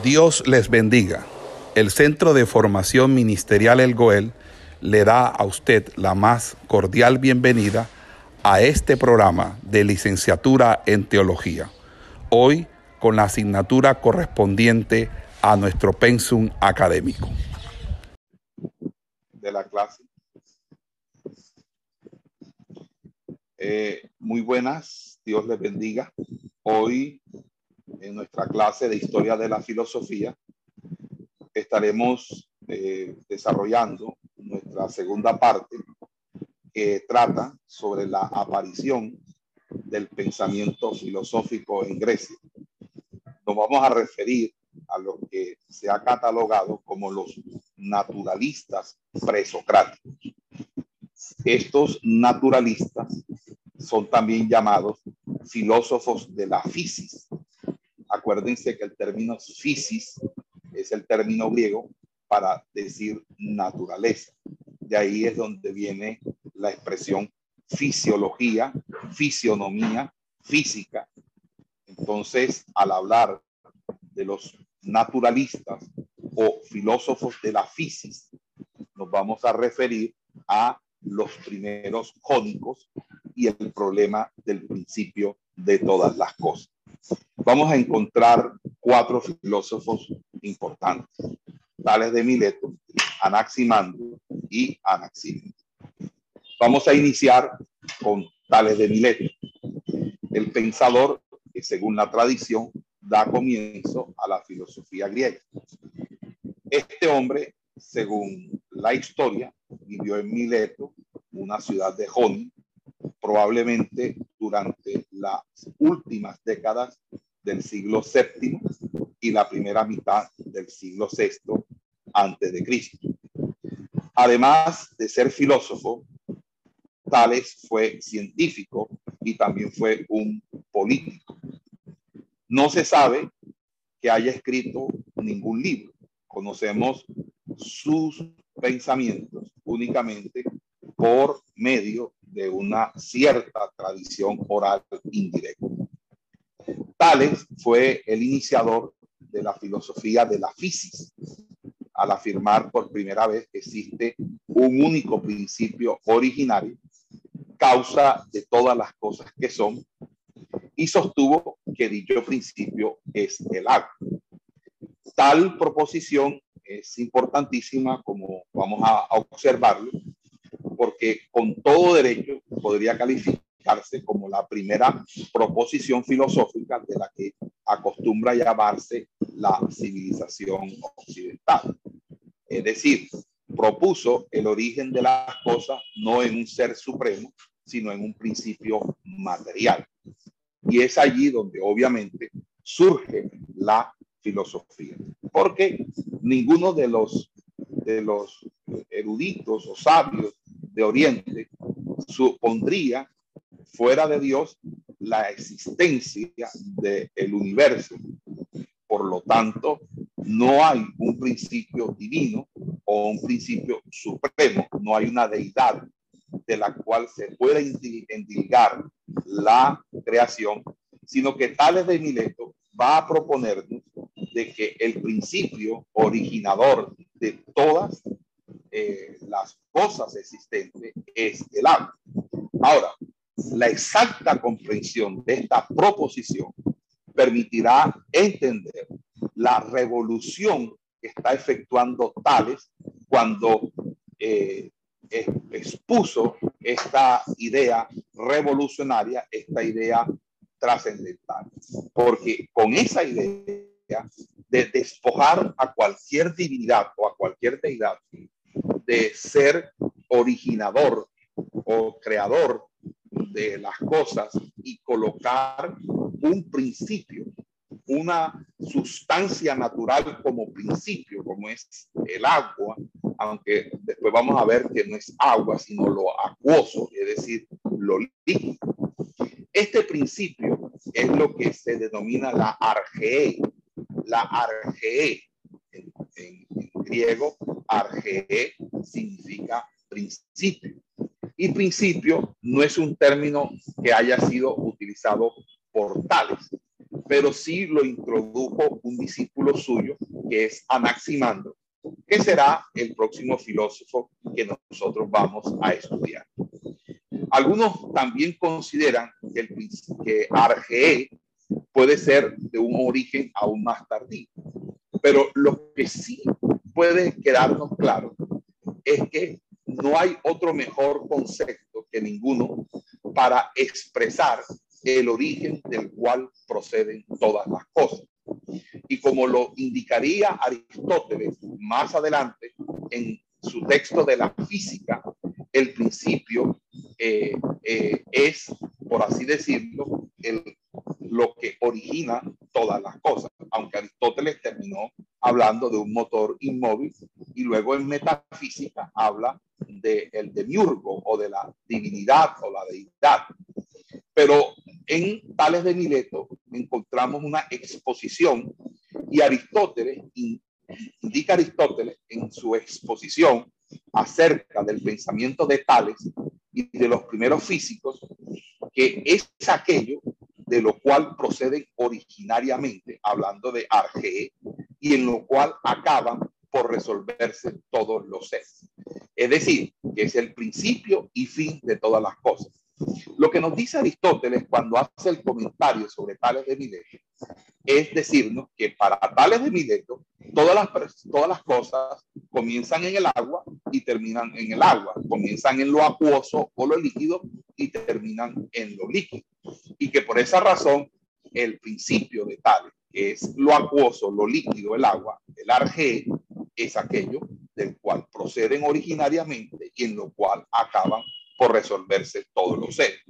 Dios les bendiga. El Centro de Formación Ministerial El Goel le da a usted la más cordial bienvenida a este programa de licenciatura en teología. Hoy con la asignatura correspondiente a nuestro pensum académico. De la clase. Eh, muy buenas, Dios les bendiga. Hoy en nuestra clase de historia de la filosofía, estaremos eh, desarrollando nuestra segunda parte que trata sobre la aparición del pensamiento filosófico en Grecia. Nos vamos a referir a lo que se ha catalogado como los naturalistas presocráticos. Estos naturalistas son también llamados filósofos de la fisis, Acuérdense que el término fisis es el término griego para decir naturaleza. De ahí es donde viene la expresión fisiología, fisionomía, física. Entonces, al hablar de los naturalistas o filósofos de la fisis, nos vamos a referir a los primeros jónicos y el problema del principio de todas las cosas vamos a encontrar cuatro filósofos importantes, tales de Mileto, Anaximandro y Anaximandro. Vamos a iniciar con Tales de Mileto, el pensador que según la tradición da comienzo a la filosofía griega. Este hombre, según la historia, vivió en Mileto, una ciudad de Jonia, probablemente durante las últimas décadas del siglo VII y la primera mitad del siglo VI antes de Cristo. Además de ser filósofo, Tales fue científico y también fue un político. No se sabe que haya escrito ningún libro. Conocemos sus pensamientos únicamente por medio de una cierta tradición oral indirecta. Tales fue el iniciador de la filosofía de la fisis, al afirmar por primera vez que existe un único principio originario, causa de todas las cosas que son, y sostuvo que dicho principio es el agua. Tal proposición es importantísima, como vamos a observarlo, porque con todo derecho podría calificar como la primera proposición filosófica de la que acostumbra llamarse la civilización occidental. Es decir, propuso el origen de las cosas no en un ser supremo, sino en un principio material. Y es allí donde obviamente surge la filosofía, porque ninguno de los, de los eruditos o sabios de Oriente supondría fuera de Dios la existencia del universo. Por lo tanto, no hay un principio divino o un principio supremo, no hay una deidad de la cual se pueda indicar la creación, sino que Tales de Mileto va a proponernos de que el principio originador de todas eh, las cosas existentes es el agua. Ahora, la exacta comprensión de esta proposición permitirá entender la revolución que está efectuando Tales cuando eh, expuso esta idea revolucionaria, esta idea trascendental. Porque con esa idea de despojar a cualquier divinidad o a cualquier deidad de ser originador o creador de las cosas y colocar un principio, una sustancia natural como principio, como es el agua, aunque después vamos a ver que no es agua, sino lo acuoso, es decir, lo líquido. Este principio es lo que se denomina la argee. La argee, en, griego, argee significa principio. Y principio no es un término que haya sido utilizado por tales, pero sí lo introdujo un discípulo suyo, que es Anaximandro, que será el próximo filósofo que nosotros vamos a estudiar. Algunos también consideran que, el, que puede ser de un origen aún más tardío, pero lo que sí puede quedarnos claro es que no hay otro mejor concepto que ninguno para expresar el origen del cual proceden todas las cosas. Y como lo indicaría Aristóteles más adelante en su texto de la física, el principio eh, eh, es, por así decirlo, lo que origina todas las cosas, aunque Aristóteles terminó hablando de un motor inmóvil y luego en metafísica habla de el demiurgo o de la divinidad o la deidad. Pero en Tales de Mileto encontramos una exposición y Aristóteles, indica Aristóteles en su exposición acerca del pensamiento de Tales y de los primeros físicos, que es aquello de lo cual proceden originariamente, hablando de Argee, y en lo cual acaban por resolverse todos los seres. Es decir, que es el principio y fin de todas las cosas. Lo que nos dice Aristóteles cuando hace el comentario sobre Tales de Mileto es decirnos que para Tales de Mileto todas las, todas las cosas comienzan en el agua y terminan en el agua, comienzan en lo acuoso o lo líquido y terminan en lo líquido. Y que por esa razón el principio de Tales, que es lo acuoso, lo líquido, el agua, el arge, es aquello del cual proceden originariamente y en lo cual acaban por resolverse todos los seres.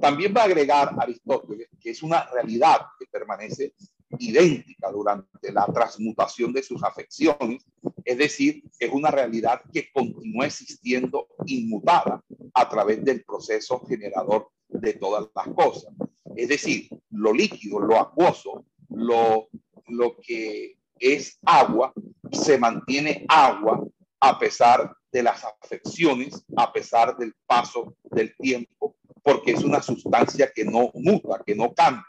También va a agregar Aristóteles que es una realidad que permanece idéntica durante la transmutación de sus afecciones, es decir, es una realidad que continúa existiendo inmutada a través del proceso generador de todas las cosas. Es decir, lo líquido, lo acuoso, lo, lo que es agua, se mantiene agua a pesar de las afecciones, a pesar del paso del tiempo, porque es una sustancia que no muta, que no cambia.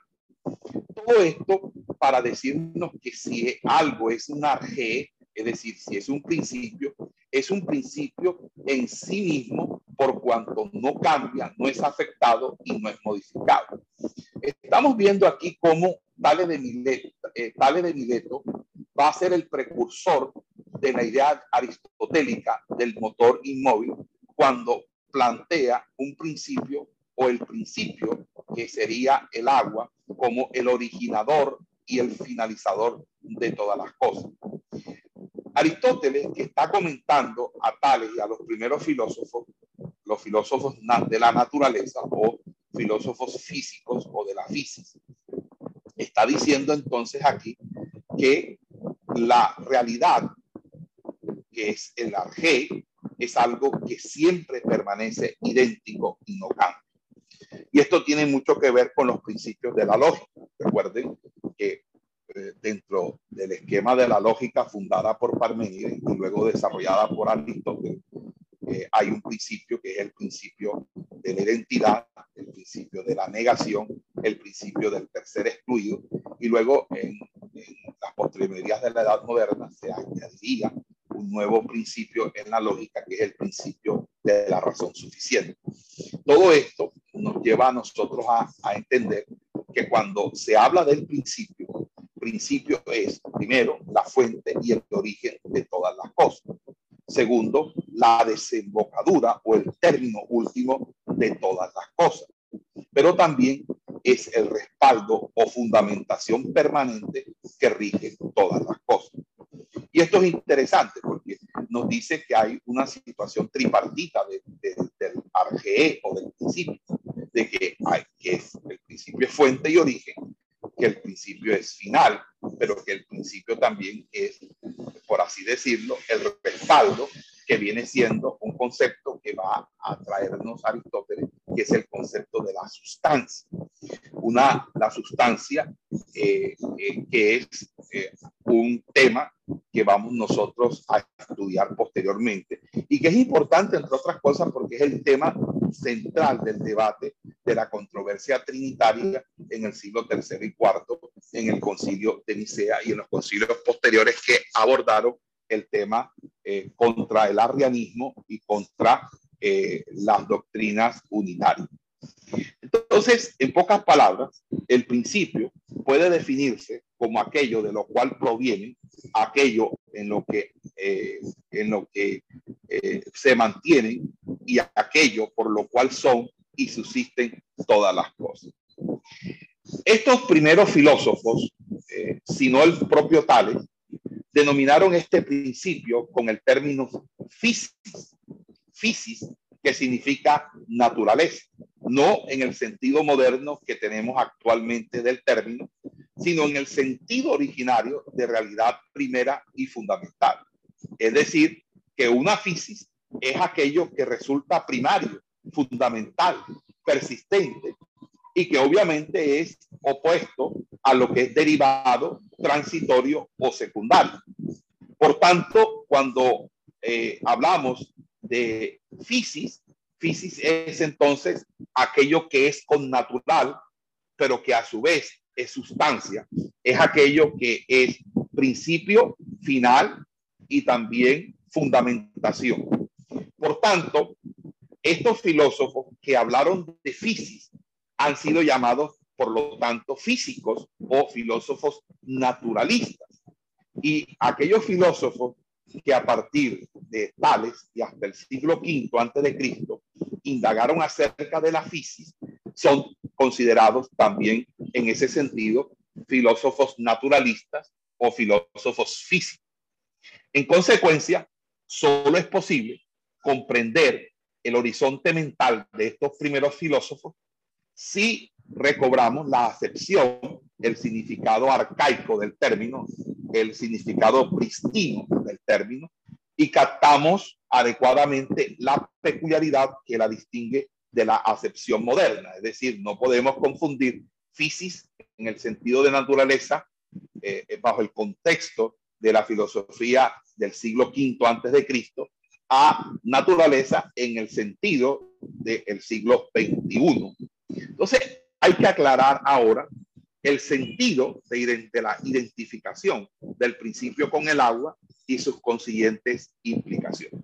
Todo esto para decirnos que si algo es una G, es decir, si es un principio, es un principio en sí mismo por cuanto no cambia, no es afectado y no es modificado. Estamos viendo aquí cómo Tales de Mileto, eh, de Mileto va a ser el precursor de la idea aristotélica del motor inmóvil cuando plantea un principio o el principio que sería el agua como el originador y el finalizador de todas las cosas. Aristóteles, que está comentando a Tales y a los primeros filósofos, los filósofos de la naturaleza o filósofos físicos o de la física, está diciendo entonces aquí que la realidad que es el arge, es algo que siempre permanece idéntico y no cambia. Y esto tiene mucho que ver con los principios de la lógica. Recuerden que eh, dentro del esquema de la lógica fundada por Parmenides y luego desarrollada por Aristóteles, eh, hay un principio que es el principio de la identidad, el principio de la negación, el principio del tercer excluido, y luego en las postrimerías de la Edad Moderna se añadiría un nuevo principio en la lógica, que es el principio de la razón suficiente. Todo esto nos lleva a nosotros a, a entender que cuando se habla del principio, principio es, primero, la fuente y el origen de todas las cosas. Segundo, la desembocadura o el término último de todas las cosas. Pero también es el respaldo o fundamentación permanente que rige todas las cosas. Y esto es interesante porque nos dice que hay una situación tripartita del RGE o del principio, de que, hay, que el principio es fuente y origen, que el principio es final, pero que el principio también es, por así decirlo, el respaldo que viene siendo un concepto que va a traernos Aristóteles, que es el concepto de la sustancia. Una, la sustancia eh, eh, que es eh, un tema que vamos nosotros a estudiar posteriormente y que es importante, entre otras cosas, porque es el tema central del debate de la controversia trinitaria en el siglo tercero y cuarto, en el concilio de Nicea y en los concilios posteriores que abordaron el tema contra el arrianismo y contra las doctrinas unitarias. Entonces, en pocas palabras, el principio puede definirse como aquello de lo cual proviene, aquello en lo que, eh, en lo que eh, se mantienen y aquello por lo cual son y subsisten todas las cosas. Estos primeros filósofos, eh, si no el propio Tales, denominaron este principio con el término physis, physis, que significa naturaleza, no en el sentido moderno que tenemos actualmente del término, sino en el sentido originario de realidad primera y fundamental. Es decir, que una fisis es aquello que resulta primario, fundamental, persistente y que obviamente es opuesto a lo que es derivado, transitorio o secundario. Por tanto, cuando eh, hablamos de fisis, fisis es entonces aquello que es con natural, pero que a su vez es sustancia, es aquello que es principio, final y también fundamentación. Por tanto, estos filósofos que hablaron de fisis han sido llamados, por lo tanto, físicos o filósofos naturalistas. Y aquellos filósofos que a partir de Tales y hasta el siglo V antes de Cristo indagaron acerca de la fisis son considerados también en ese sentido filósofos naturalistas o filósofos físicos. En consecuencia, solo es posible comprender el horizonte mental de estos primeros filósofos si recobramos la acepción, el significado arcaico del término, el significado pristino del término, y captamos adecuadamente la peculiaridad que la distingue de la acepción moderna. Es decir, no podemos confundir fisis en el sentido de naturaleza eh, bajo el contexto de la filosofía del siglo V antes de Cristo a naturaleza en el sentido del siglo XXI. Entonces, hay que aclarar ahora el sentido de, de, la identificación del principio con el agua y sus consiguientes implicaciones.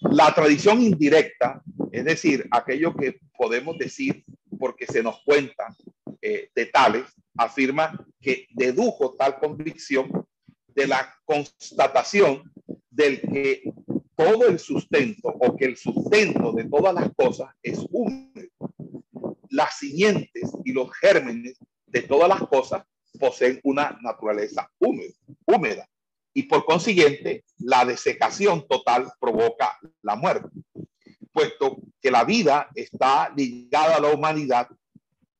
La tradición indirecta, es decir, aquello que podemos decir porque se nos cuenta eh, de tales, afirma que dedujo tal convicción de la constatación del que todo el sustento o que el sustento de todas las cosas es húmedo. Las simientes y los gérmenes de todas las cosas poseen una naturaleza húmeda y por consiguiente la desecación total provoca la muerte, puesto que la vida está ligada a la humanidad,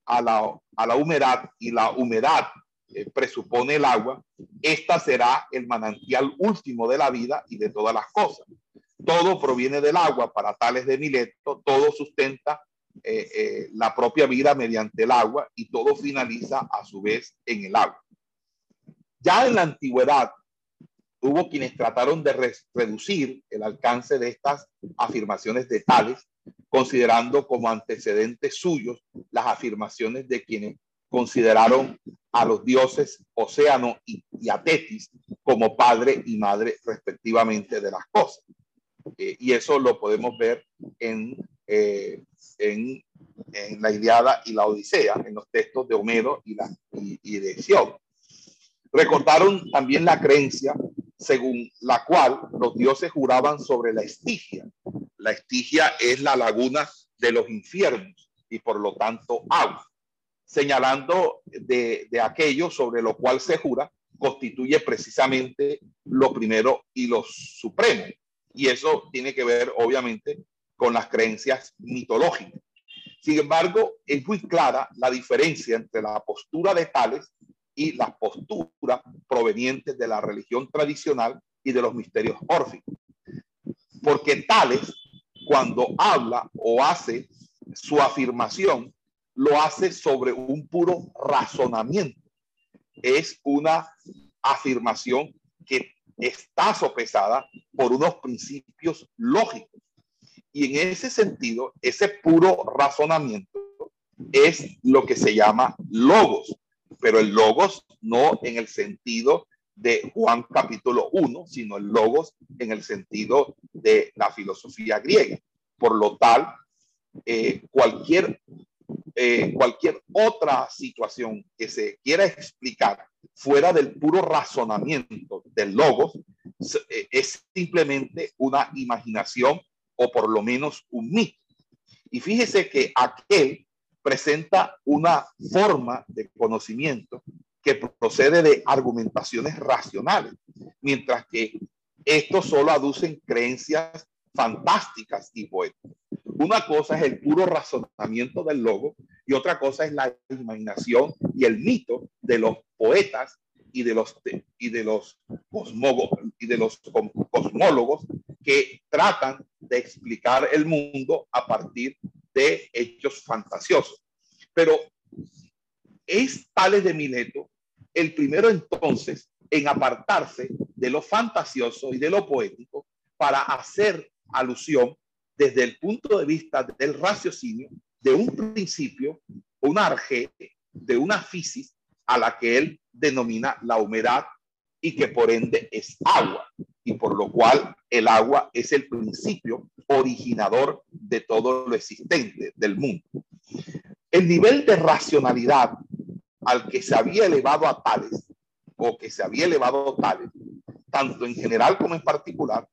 a la, a la humedad y la humedad eh, presupone el agua, esta será el manantial último de la vida y de todas las cosas. Todo proviene del agua para tales de Mileto, todo sustenta eh, eh, la propia vida mediante el agua y todo finaliza a su vez en el agua. Ya en la antigüedad hubo quienes trataron de reducir el alcance de estas afirmaciones de tales, considerando como antecedentes suyos las afirmaciones de quienes consideraron a los dioses Océano y, Atetis como padre y madre respectivamente de las cosas. Eh, y eso lo podemos ver en, eh, en, en, la Iliada y la Odisea, en los textos de Homero y, la, y, y de Sion. Recordaron también la creencia según la cual los dioses juraban sobre la estigia. La estigia es la laguna de los infiernos y por lo tanto agua, señalando de, aquello sobre lo cual se jura constituye precisamente lo primero y lo supremo. Y eso tiene que ver obviamente con las creencias mitológicas. Sin embargo, es muy clara la diferencia entre la postura de Tales y las posturas provenientes de la religión tradicional y de los misterios órficos. Porque Tales, cuando habla o hace su afirmación, lo hace sobre un puro razonamiento. Es una afirmación que está sopesada por unos principios lógicos. Y en ese sentido, ese puro razonamiento es lo que se llama logos, pero el logos no en el sentido de Juan capítulo 1, sino el logos en el sentido de la filosofía griega. Por lo tal, eh, cualquier, eh, cualquier otra situación que se quiera explicar fuera del puro razonamiento del logos eh, es simplemente una imaginación o por lo menos un mito. Y fíjese que aquel presenta una forma de conocimiento que procede de argumentaciones racionales, mientras que estos solo aducen creencias fantásticas y poéticas. Una cosa es el puro razonamiento del logo y otra cosa es la imaginación y el mito de los poetas y de los y de los y de los cosmólogos que tratan de explicar el mundo a partir de hechos fantasiosos. Pero es Tales de Mileto el primero entonces en apartarse de lo fantasioso y de lo poético para hacer alusión desde el punto de vista del raciocinio de un principio, una arge, de una fisis a la que él denomina la humedad y que por ende es agua y por lo cual el agua es el principio originador de todo lo existente del mundo. El nivel de racionalidad al que se había elevado a tales o que se había elevado a tales, tanto en general como en particular,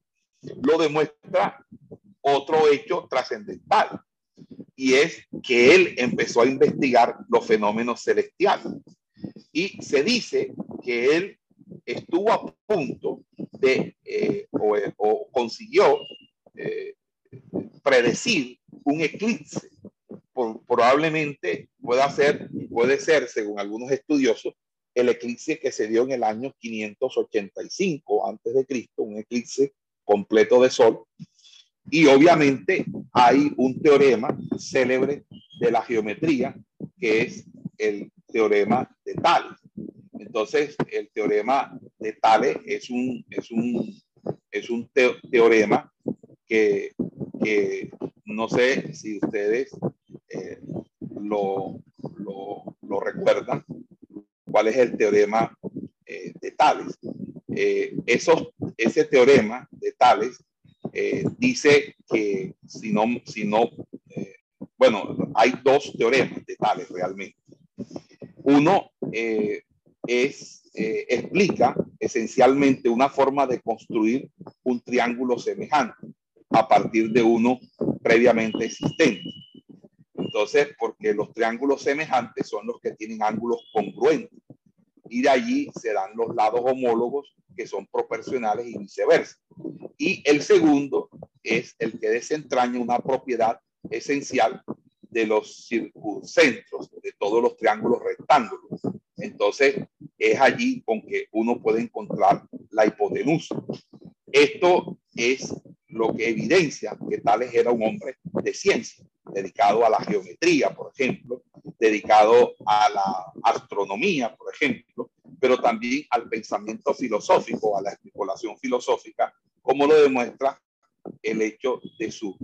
lo demuestra otro hecho trascendental y es que él empezó a investigar los fenómenos celestiales y se dice que él estuvo a punto de eh, o, consiguió eh, predecir un eclipse probablemente pueda ser, puede ser, según algunos estudiosos, el eclipse que se dio en el año 585 antes de Cristo, un eclipse completo de sol. Y obviamente hay un teorema célebre de la geometría que es el teorema de Tales. Entonces, el teorema de Tales es un, es un, es un teorema que, no sé si ustedes eh, lo, lo, recuerdan, cuál es el teorema eh, de Tales. Eh, ese teorema de Tales dice que si no, si no bueno, hay dos teoremas de Tales realmente. Uno es, explica esencialmente una forma de construir un triángulo semejante a partir de uno previamente existente. Entonces, porque los triángulos semejantes son los que tienen ángulos congruentes y de allí se dan los lados homólogos que son proporcionales y viceversa. Y el segundo es el que desentraña una propiedad esencial de los circuncentros, de todos los triángulos rectángulos. Entonces, es allí con que uno puede encontrar la hipotenusa. Esto es lo que evidencia que Tales era un hombre de ciencia dedicado a la geometría, por ejemplo, dedicado a la astronomía, por ejemplo, pero también al pensamiento filosófico, a la especulación filosófica, como lo demuestra el hecho de su,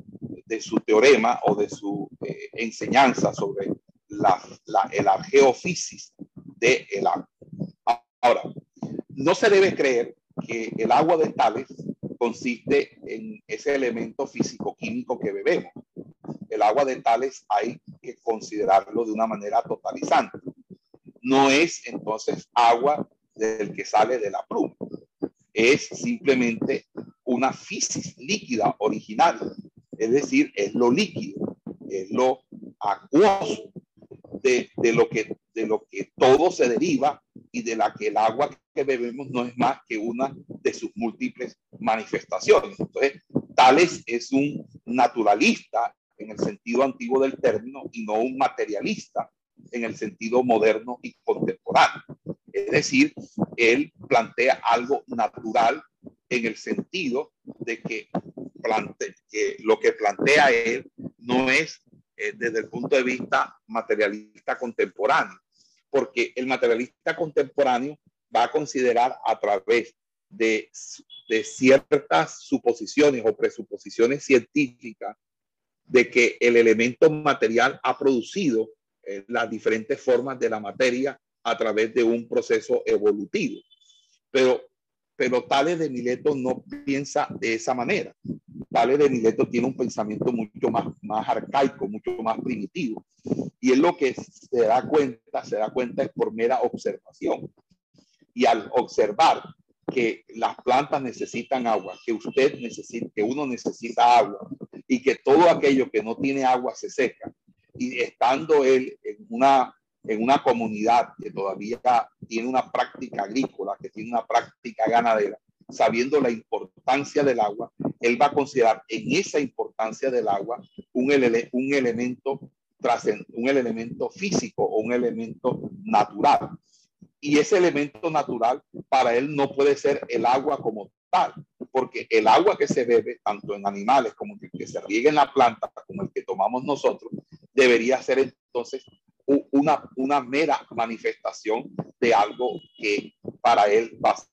de su teorema o de su eh, enseñanza sobre la, la, el de. Ahora, no se debe creer que el agua de Tales consiste en ese elemento físico-químico que bebemos el agua de tales hay que considerarlo de una manera totalizante. No es entonces agua del que sale de la pluma. Es simplemente una fisis líquida original. Es decir, es lo líquido, es lo acuoso de, de, lo que, de lo que todo se deriva y de la que el agua que bebemos no es más que una de sus múltiples manifestaciones. Entonces, Tales es un naturalista en el sentido antiguo del término y no un materialista en el sentido moderno y contemporáneo. Es decir, él plantea algo natural en el sentido de que, lo que plantea él no es eh, desde el punto de vista materialista contemporáneo, porque el materialista contemporáneo va a considerar a través de, ciertas suposiciones o presuposiciones científicas de que el elemento material ha producido eh, las diferentes formas de la materia a través de un proceso evolutivo. Pero, pero Tales de Mileto no piensa de esa manera. Tales de Mileto tiene un pensamiento mucho más, más arcaico, mucho más primitivo. Y es lo que se da cuenta, se da cuenta es por mera observación. Y al observar que las plantas necesitan agua, que usted necesita, que uno necesita agua y que todo aquello que no tiene agua se seca. Y estando él en una, en una comunidad que todavía tiene una práctica agrícola, que tiene una práctica ganadera, sabiendo la importancia del agua, él va a considerar en esa importancia del agua un, un elemento un elemento físico o un elemento natural. Y ese elemento natural para él no puede ser el agua como tal, porque el agua que se bebe, tanto en animales como el que se riega en la planta, como el que tomamos nosotros, debería ser entonces una, una mera manifestación de algo que para él va a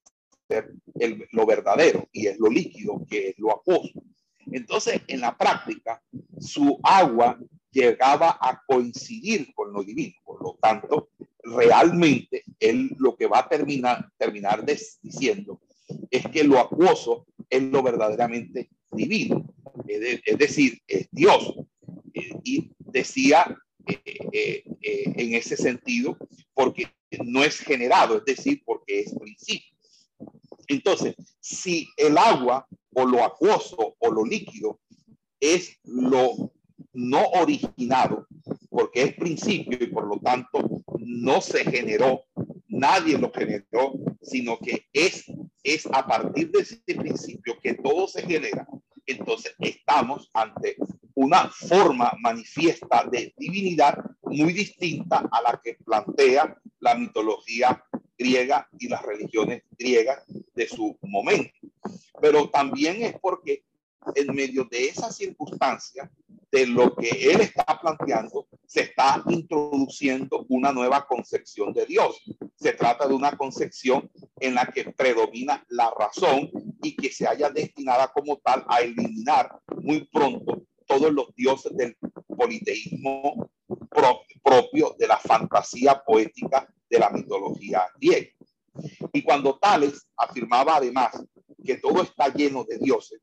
ser el, lo verdadero y es lo líquido, que es lo acuoso. Entonces, en la práctica, su agua llegaba a coincidir con lo divino. Por lo tanto, realmente él lo que va a terminar, terminar diciendo es que lo acuoso es lo verdaderamente divino, es, decir, es Dios. y decía eh, eh, eh, en ese sentido, porque no es generado, es decir, porque es principio. Entonces, si el agua o lo acuoso o lo líquido es lo no originado, porque es principio y por lo tanto no se generó, nadie lo generó, sino que es, es a partir de ese principio que todo se genera. Entonces estamos ante una forma manifiesta de divinidad muy distinta a la que plantea la mitología griega y las religiones griegas de su momento. Pero también es porque en medio de esa circunstancia de lo que él está planteando, se está introduciendo una nueva concepción de Dios. Se trata de una concepción en la que predomina la razón y que se haya destinada como tal a eliminar muy pronto todos los dioses del politeísmo propio de la fantasía poética de la mitología griega. Y cuando Tales afirmaba además que todo está lleno de dioses,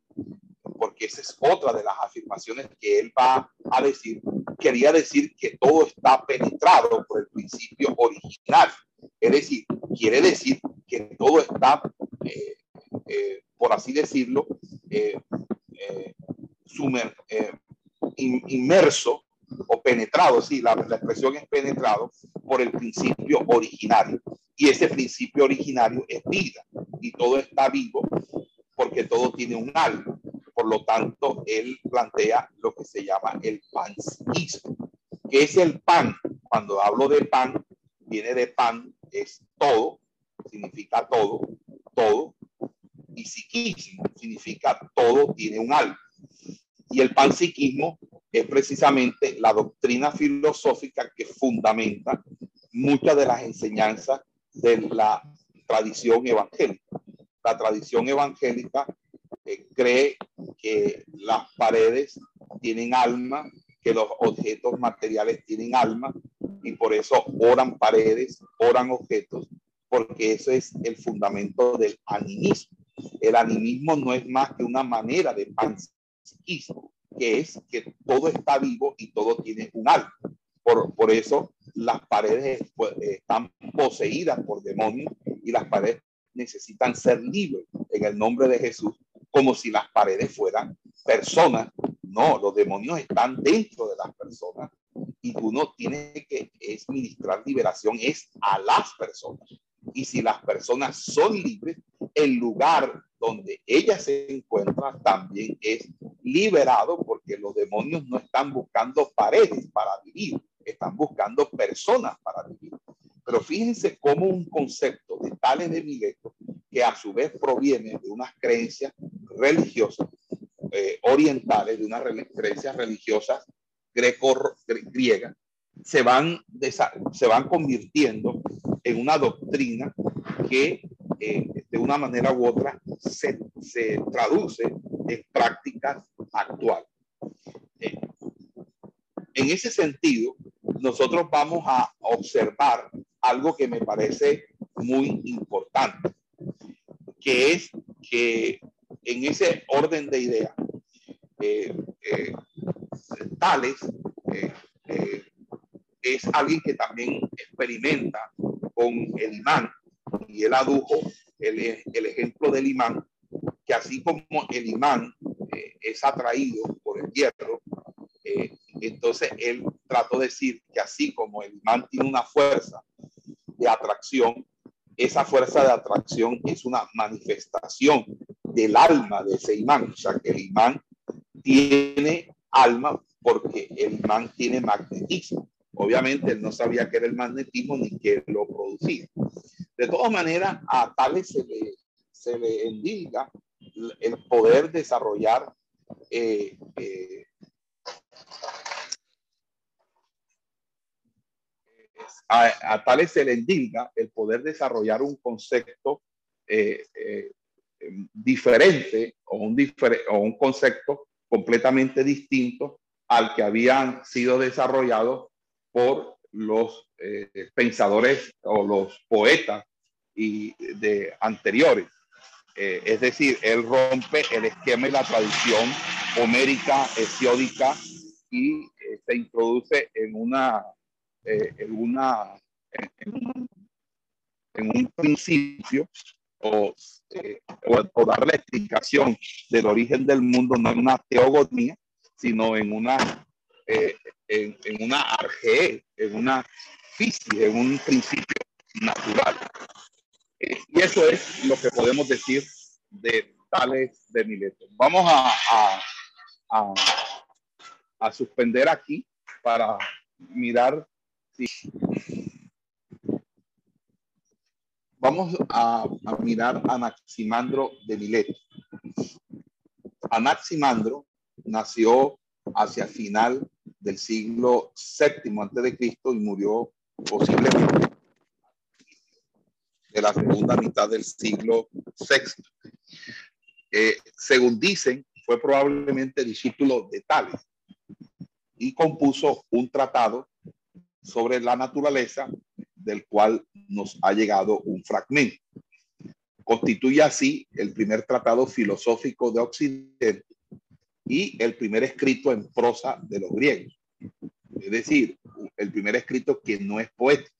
porque esa es otra de las afirmaciones que él va a decir. Quería decir que todo está penetrado por el principio original. Es decir, quiere decir que todo está, eh, eh, por así decirlo, eh, inmerso o penetrado, sí, la, la, expresión es penetrado por el principio originario. Y ese principio originario es vida y todo está vivo porque todo tiene un alma. Por lo tanto, él plantea lo que se llama el pansismo. ¿Qué es el pan? Cuando hablo de pan, viene de pan, es todo, significa todo, todo. Y psiquismo significa todo tiene un alma. Y el panpsiquismo es precisamente la doctrina filosófica que fundamenta muchas de las enseñanzas de la tradición evangélica. La tradición evangélica cree que las paredes tienen alma, que los objetos materiales tienen alma y por eso oran paredes, oran objetos, porque eso es el fundamento del animismo. El animismo no es más que una manera de panpsiquismo, que es que todo está vivo y todo tiene un alma. Por, por eso las paredes pues, están poseídas por demonios y las paredes necesitan ser libres en el nombre de Jesús como si las paredes fueran personas. No, los demonios están dentro de las personas y uno tiene que es ministrar liberación es a las personas. Y si las personas son libres, el lugar donde ellas se encuentran también es liberado porque los demonios no están buscando paredes para vivir, están buscando personas para vivir. Pero fíjense cómo un concepto de tales de Mileto, que a su vez proviene de unas creencias religiosas eh, orientales, de unas creencias religiosas greco-griegas, se van, se van convirtiendo en una doctrina que eh, de una manera u otra se, se traduce en prácticas actuales. Eh, en ese sentido, nosotros vamos a observar algo que me parece muy importante, que es que en ese orden de ideas, eh, eh, Tales es alguien que también experimenta con el imán y él adujo el, el ejemplo del imán, que así como el imán es atraído por el hierro, entonces él trató de decir que así como el imán tiene una fuerza de atracción, esa fuerza de atracción es una manifestación del alma de ese imán. O que el imán tiene alma porque el imán tiene magnetismo. Obviamente él no sabía qué era el magnetismo ni qué lo producía. De todas maneras, a Tales se le, se le endilga el poder desarrollar eh, eh, a, Tales se le endilga el poder desarrollar un concepto eh, diferente o un, difer o un concepto completamente distinto al que habían sido desarrollados por los eh, pensadores o los poetas y de anteriores. Eh, es decir, él rompe el esquema y la tradición homérica, hesiódica y eh, se introduce en una, en una, en, un principio o, eh, o, dar la explicación del origen del mundo no en una teogonía, sino en una, en, una arge, en una física, en un principio natural. Eh, y eso es lo que podemos decir de Tales de Mileto. Vamos a, a, suspender aquí para mirar si Vamos a, mirar a Anaximandro de Mileto. Anaximandro nació hacia final del siglo VII antes de Cristo y murió posiblemente de la segunda mitad del siglo VI. Eh, según dicen, fue probablemente discípulo de Tales y compuso un tratado sobre la naturaleza del cual nos ha llegado un fragmento. Constituye así el primer tratado filosófico de Occidente y el primer escrito en prosa de los griegos. Es decir, el primer escrito que no es poético.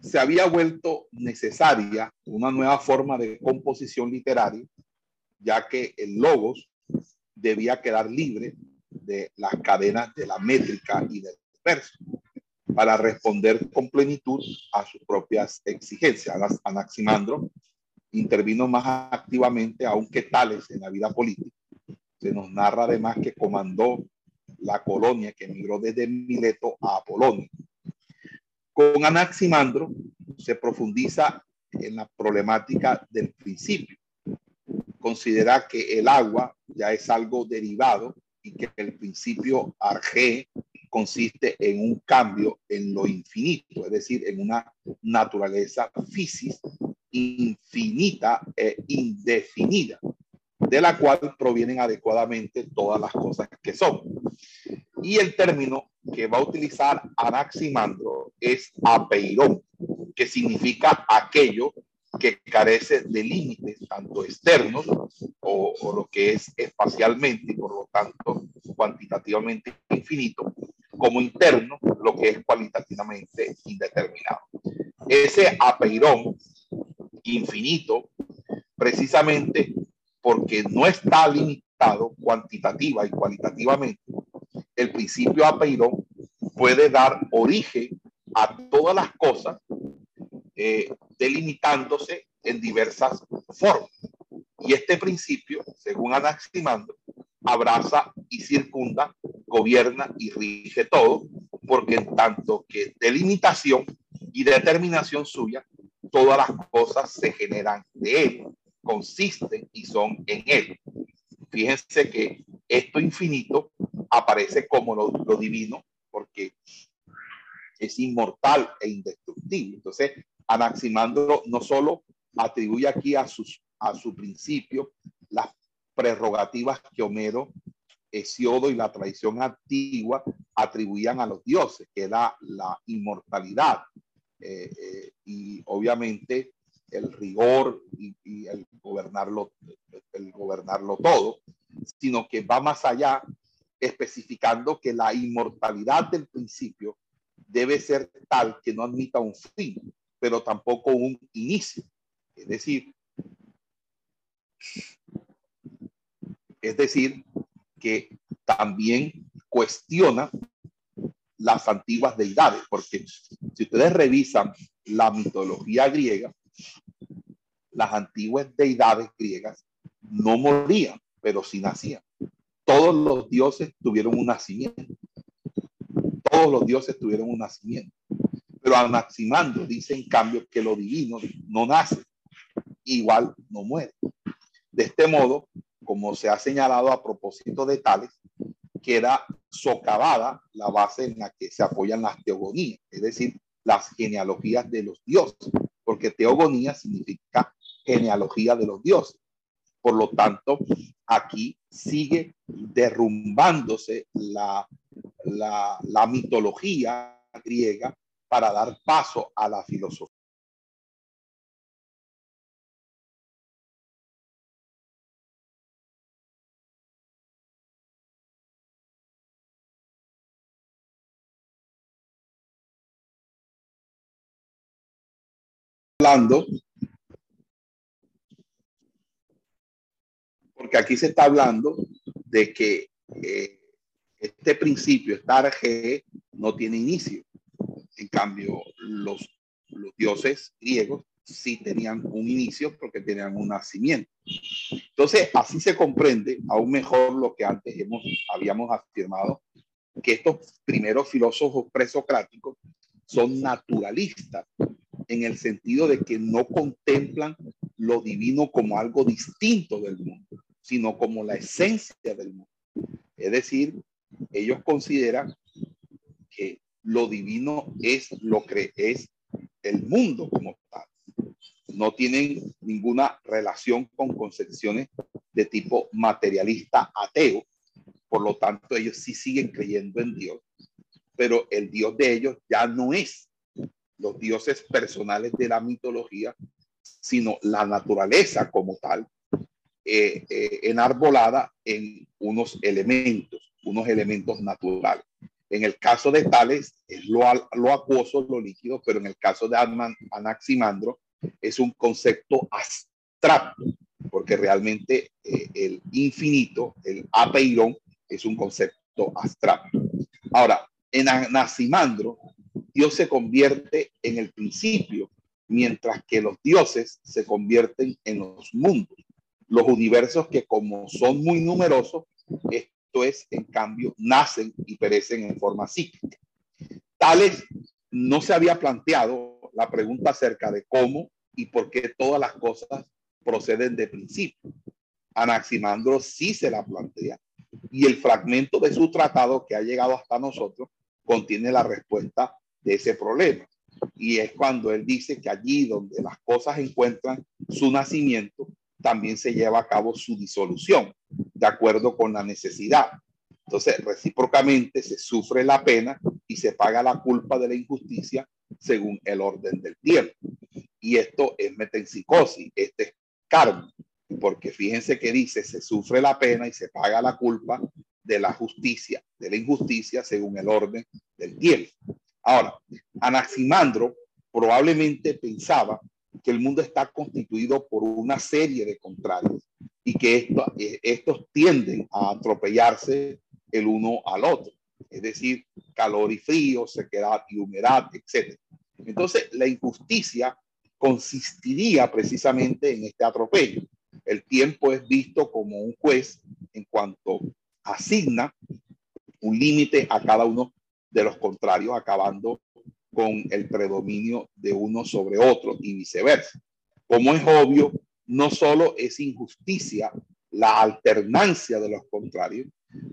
Se había vuelto necesaria una nueva forma de composición literaria, ya que el logos debía quedar libre de las cadenas de la métrica y del verso para responder con plenitud a sus propias exigencias. Anaximandro intervino más activamente, aunque tales en la vida política. Se nos narra además que comandó la colonia que emigró desde Mileto a Apolonia. Con Anaximandro se profundiza en la problemática del principio. Considera que el agua ya es algo derivado y que el principio arge consiste en un cambio en lo infinito, es decir, en una naturaleza física infinita e indefinida, de la cual provienen adecuadamente todas las cosas que son. Y el término que va a utilizar Anaximandro es apeirón, que significa aquello que carece de límites, tanto externos o, lo que es espacialmente por lo tanto cuantitativamente infinito, como interno, lo que es cualitativamente indeterminado. Ese apeirón infinito, precisamente porque no está limitado cuantitativa y cualitativamente, el principio apeirón puede dar origen a todas las cosas, eh, delimitándose en diversas formas. Y este principio, según Anaximandro, abraza y circunda, gobierna y rige todo, porque en tanto que delimitación y determinación suya, todas las cosas se generan de él, consisten y son en él. Fíjense que esto infinito aparece como lo, lo divino, porque es inmortal e indestructible. Entonces, Anaximandro no solo atribuye aquí a, sus, a su principio las prerrogativas que Homero Hesiodo y la tradición antigua atribuían a los dioses, que era la inmortalidad. Eh, eh, y obviamente el rigor y, el, gobernarlo, el gobernarlo todo, sino que va más allá, especificando que la inmortalidad del principio debe ser tal que no admita un fin, pero tampoco un inicio. Es decir, es decir, que también cuestiona las antiguas deidades, porque si ustedes revisan la mitología griega, las antiguas deidades griegas no morían, pero sí nacían. Todos los dioses tuvieron un nacimiento. Todos los dioses tuvieron un nacimiento. Pero Anaximandro dice en cambio que lo divino no nace, igual no muere. De este modo, como se ha señalado a propósito de tales, queda socavada la base en la que se apoyan las teogonías, es decir, las genealogías de los dioses, porque teogonía significa genealogía de los dioses. Por lo tanto, aquí sigue derrumbándose la, la, mitología griega para dar paso a la filosofía. Porque aquí se está hablando de que eh, este principio, estar G, no tiene inicio. En cambio, los, los dioses griegos sí tenían un inicio porque tenían un nacimiento. Entonces, así se comprende aún mejor lo que antes hemos, habíamos afirmado, que estos primeros filósofos presocráticos son naturalistas, en el sentido de que no contemplan lo divino como algo distinto del mundo, sino como la esencia del mundo. Es decir, ellos consideran que lo divino es lo que es el mundo como tal. No tienen ninguna relación con concepciones de tipo materialista ateo. Por lo tanto, ellos sí siguen creyendo en Dios, pero el Dios de ellos ya no es los dioses personales de la mitología, sino la naturaleza como tal, eh, eh, enarbolada en unos elementos, unos elementos naturales. En el caso de Tales es lo, lo acuoso, lo líquido, pero en el caso de Anaximandro es un concepto abstracto, porque realmente eh, el infinito, el apeirón, es un concepto abstracto. Ahora, en Anaximandro Dios se convierte en el principio, mientras que los dioses se convierten en los mundos, los universos que como son muy numerosos, esto es, en cambio, nacen y perecen en forma cíclica. Tales no se había planteado la pregunta acerca de cómo y por qué todas las cosas proceden de principio. Anaximandro sí se la plantea y el fragmento de su tratado que ha llegado hasta nosotros contiene la respuesta de ese problema. Y es cuando él dice que allí donde las cosas encuentran su nacimiento, también se lleva a cabo su disolución, de acuerdo con la necesidad. Entonces, recíprocamente se sufre la pena y se paga la culpa de la injusticia según el orden del tiempo. Y esto es metempsicosis, este es karma, porque fíjense que dice, se sufre la pena y se paga la culpa de la justicia, de la injusticia según el orden del tiempo. Ahora, Anaximandro probablemente pensaba que el mundo está constituido por una serie de contrarios y que eh, estos tienden a atropellarse el uno al otro, es decir, calor y frío, sequedad y humedad, etc. Entonces, la injusticia consistiría precisamente en este atropello. El tiempo es visto como un juez en cuanto asigna un límite a cada uno de los contrarios, acabando con el predominio de uno sobre otro y viceversa. Como es obvio, no solo es injusticia la alternancia de los contrarios,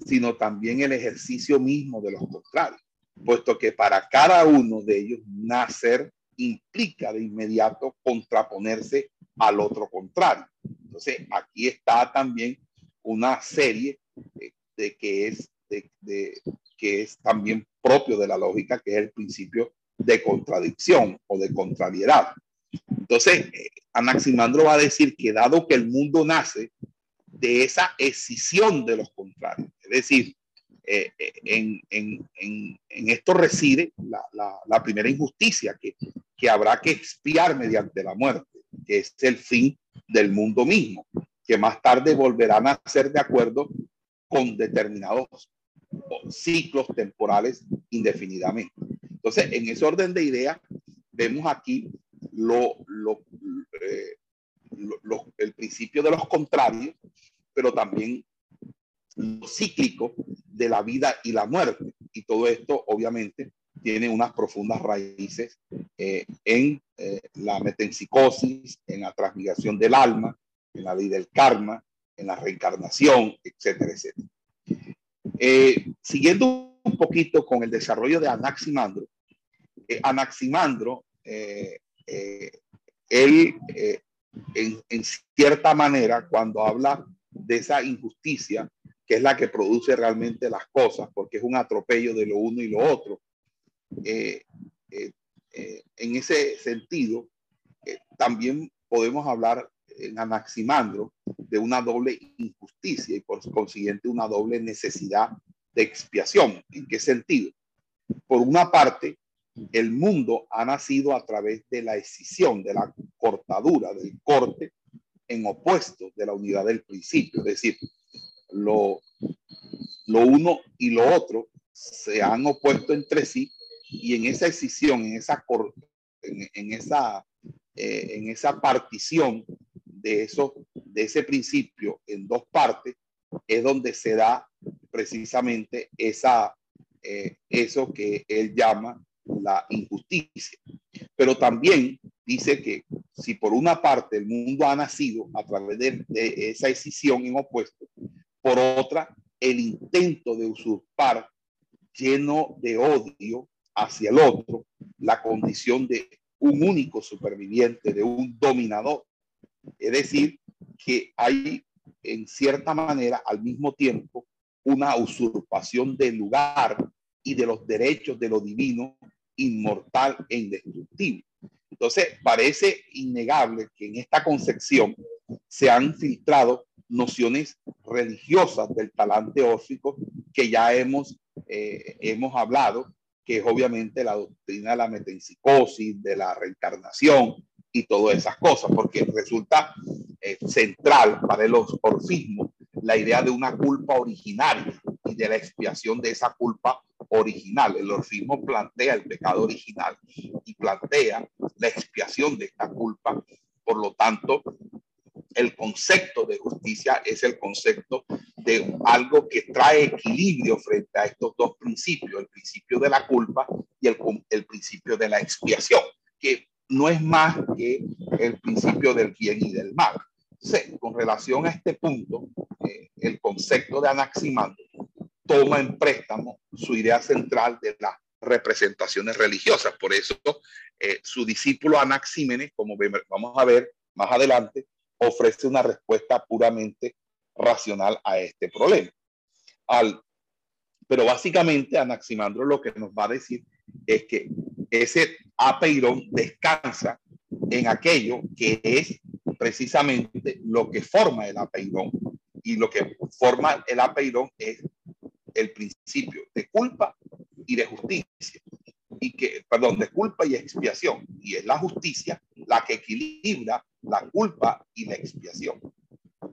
sino también el ejercicio mismo de los contrarios, puesto que para cada uno de ellos nacer implica de inmediato contraponerse al otro contrario. Entonces, aquí está también una serie eh, de que es, de, que es también propio de la lógica, que es el principio de contradicción o de contrariedad. Entonces, eh, Anaximandro va a decir que dado que el mundo nace de esa escisión de los contrarios, es decir, eh, eh, en, en, en, en, esto reside la, la, la primera injusticia que, que, habrá que expiar mediante la muerte, que es el fin del mundo mismo, que más tarde volverán a ser de acuerdo con determinados ciclos temporales indefinidamente. Entonces, en ese orden de ideas, vemos aquí lo, lo, eh, lo, el principio de los contrarios, pero también lo cíclico de la vida y la muerte. Y todo esto, obviamente, tiene unas profundas raíces eh, en eh, la metempsicosis, en la transmigración del alma, en la ley del karma, en la reencarnación, etcétera, etcétera. Eh, siguiendo un poquito con el desarrollo de Anaximandro, eh, Anaximandro, eh, eh él en, en cierta manera, cuando habla de esa injusticia, que es la que produce realmente las cosas, porque es un atropello de lo uno y lo otro. Eh, eh, eh, en ese sentido, también podemos hablar en Anaximandro de una doble injusticia y por consiguiente una doble necesidad de expiación. ¿En qué sentido? Por una parte, el mundo ha nacido a través de la escisión, de la cortadura, del corte en opuesto de la unidad del principio. Es decir, lo, uno y lo otro se han opuesto entre sí y en esa escisión, en esa, en, en esa, eh, en esa partición de, eso, de ese principio en dos partes, es donde se da precisamente esa, eh, eso que él llama la injusticia. Pero también dice que si por una parte el mundo ha nacido a través de, esa escisión en opuesto, por otra, el intento de usurpar lleno de odio hacia el otro, la condición de un único superviviente, de un dominador. Es decir, que hay en cierta manera al mismo tiempo una usurpación del lugar y de los derechos de lo divino, inmortal e indestructible. Entonces, parece innegable que en esta concepción se han filtrado nociones religiosas del talante ófico que ya hemos, eh, hemos hablado, que es obviamente la doctrina de la metempsicosis, de la reencarnación y todas esas cosas, porque resulta eh, central para el orfismo la idea de una culpa originaria y de la expiación de esa culpa original. El orfismo plantea el pecado original y plantea la expiación de esta culpa. Por lo tanto, el concepto de justicia es el concepto de algo que trae equilibrio frente a estos dos principios, el principio de la culpa y el, el principio de la expiación, que no es más que el principio del bien y del mal. Con relación a este punto, eh, el concepto de Anaximandro toma en préstamo su idea central de las representaciones religiosas. Por eso, eh, su discípulo Anaxímenes, como vamos a ver más adelante, ofrece una respuesta puramente racional a este problema. Pero básicamente Anaximandro lo que nos va a decir es que ese apeirón descansa en aquello que es precisamente lo que forma el apeirón. Y lo que forma el apeirón es el principio de culpa y de justicia. Y que, perdón, de culpa y expiación. Y es la justicia la que equilibra la culpa y la expiación.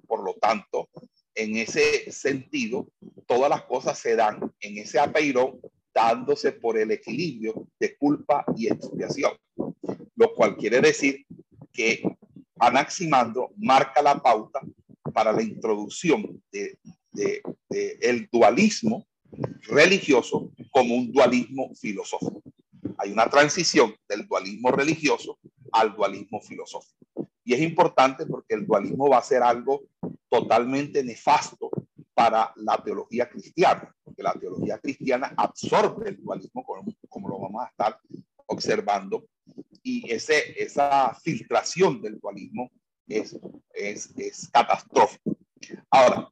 Por lo tanto, en ese sentido, todas las cosas se dan en ese apeirón dándose por el equilibrio de culpa y expiación, lo cual quiere decir que Anaximandro marca la pauta para la introducción de, de, el dualismo religioso como un dualismo filosófico. Hay una transición del dualismo religioso al dualismo filosófico. Y es importante porque el dualismo va a ser algo totalmente nefasto para la teología cristiana, porque la teología cristiana absorbe el dualismo, como, como lo vamos a estar observando, y ese, esa filtración del dualismo es, es, es catastrófico. Ahora,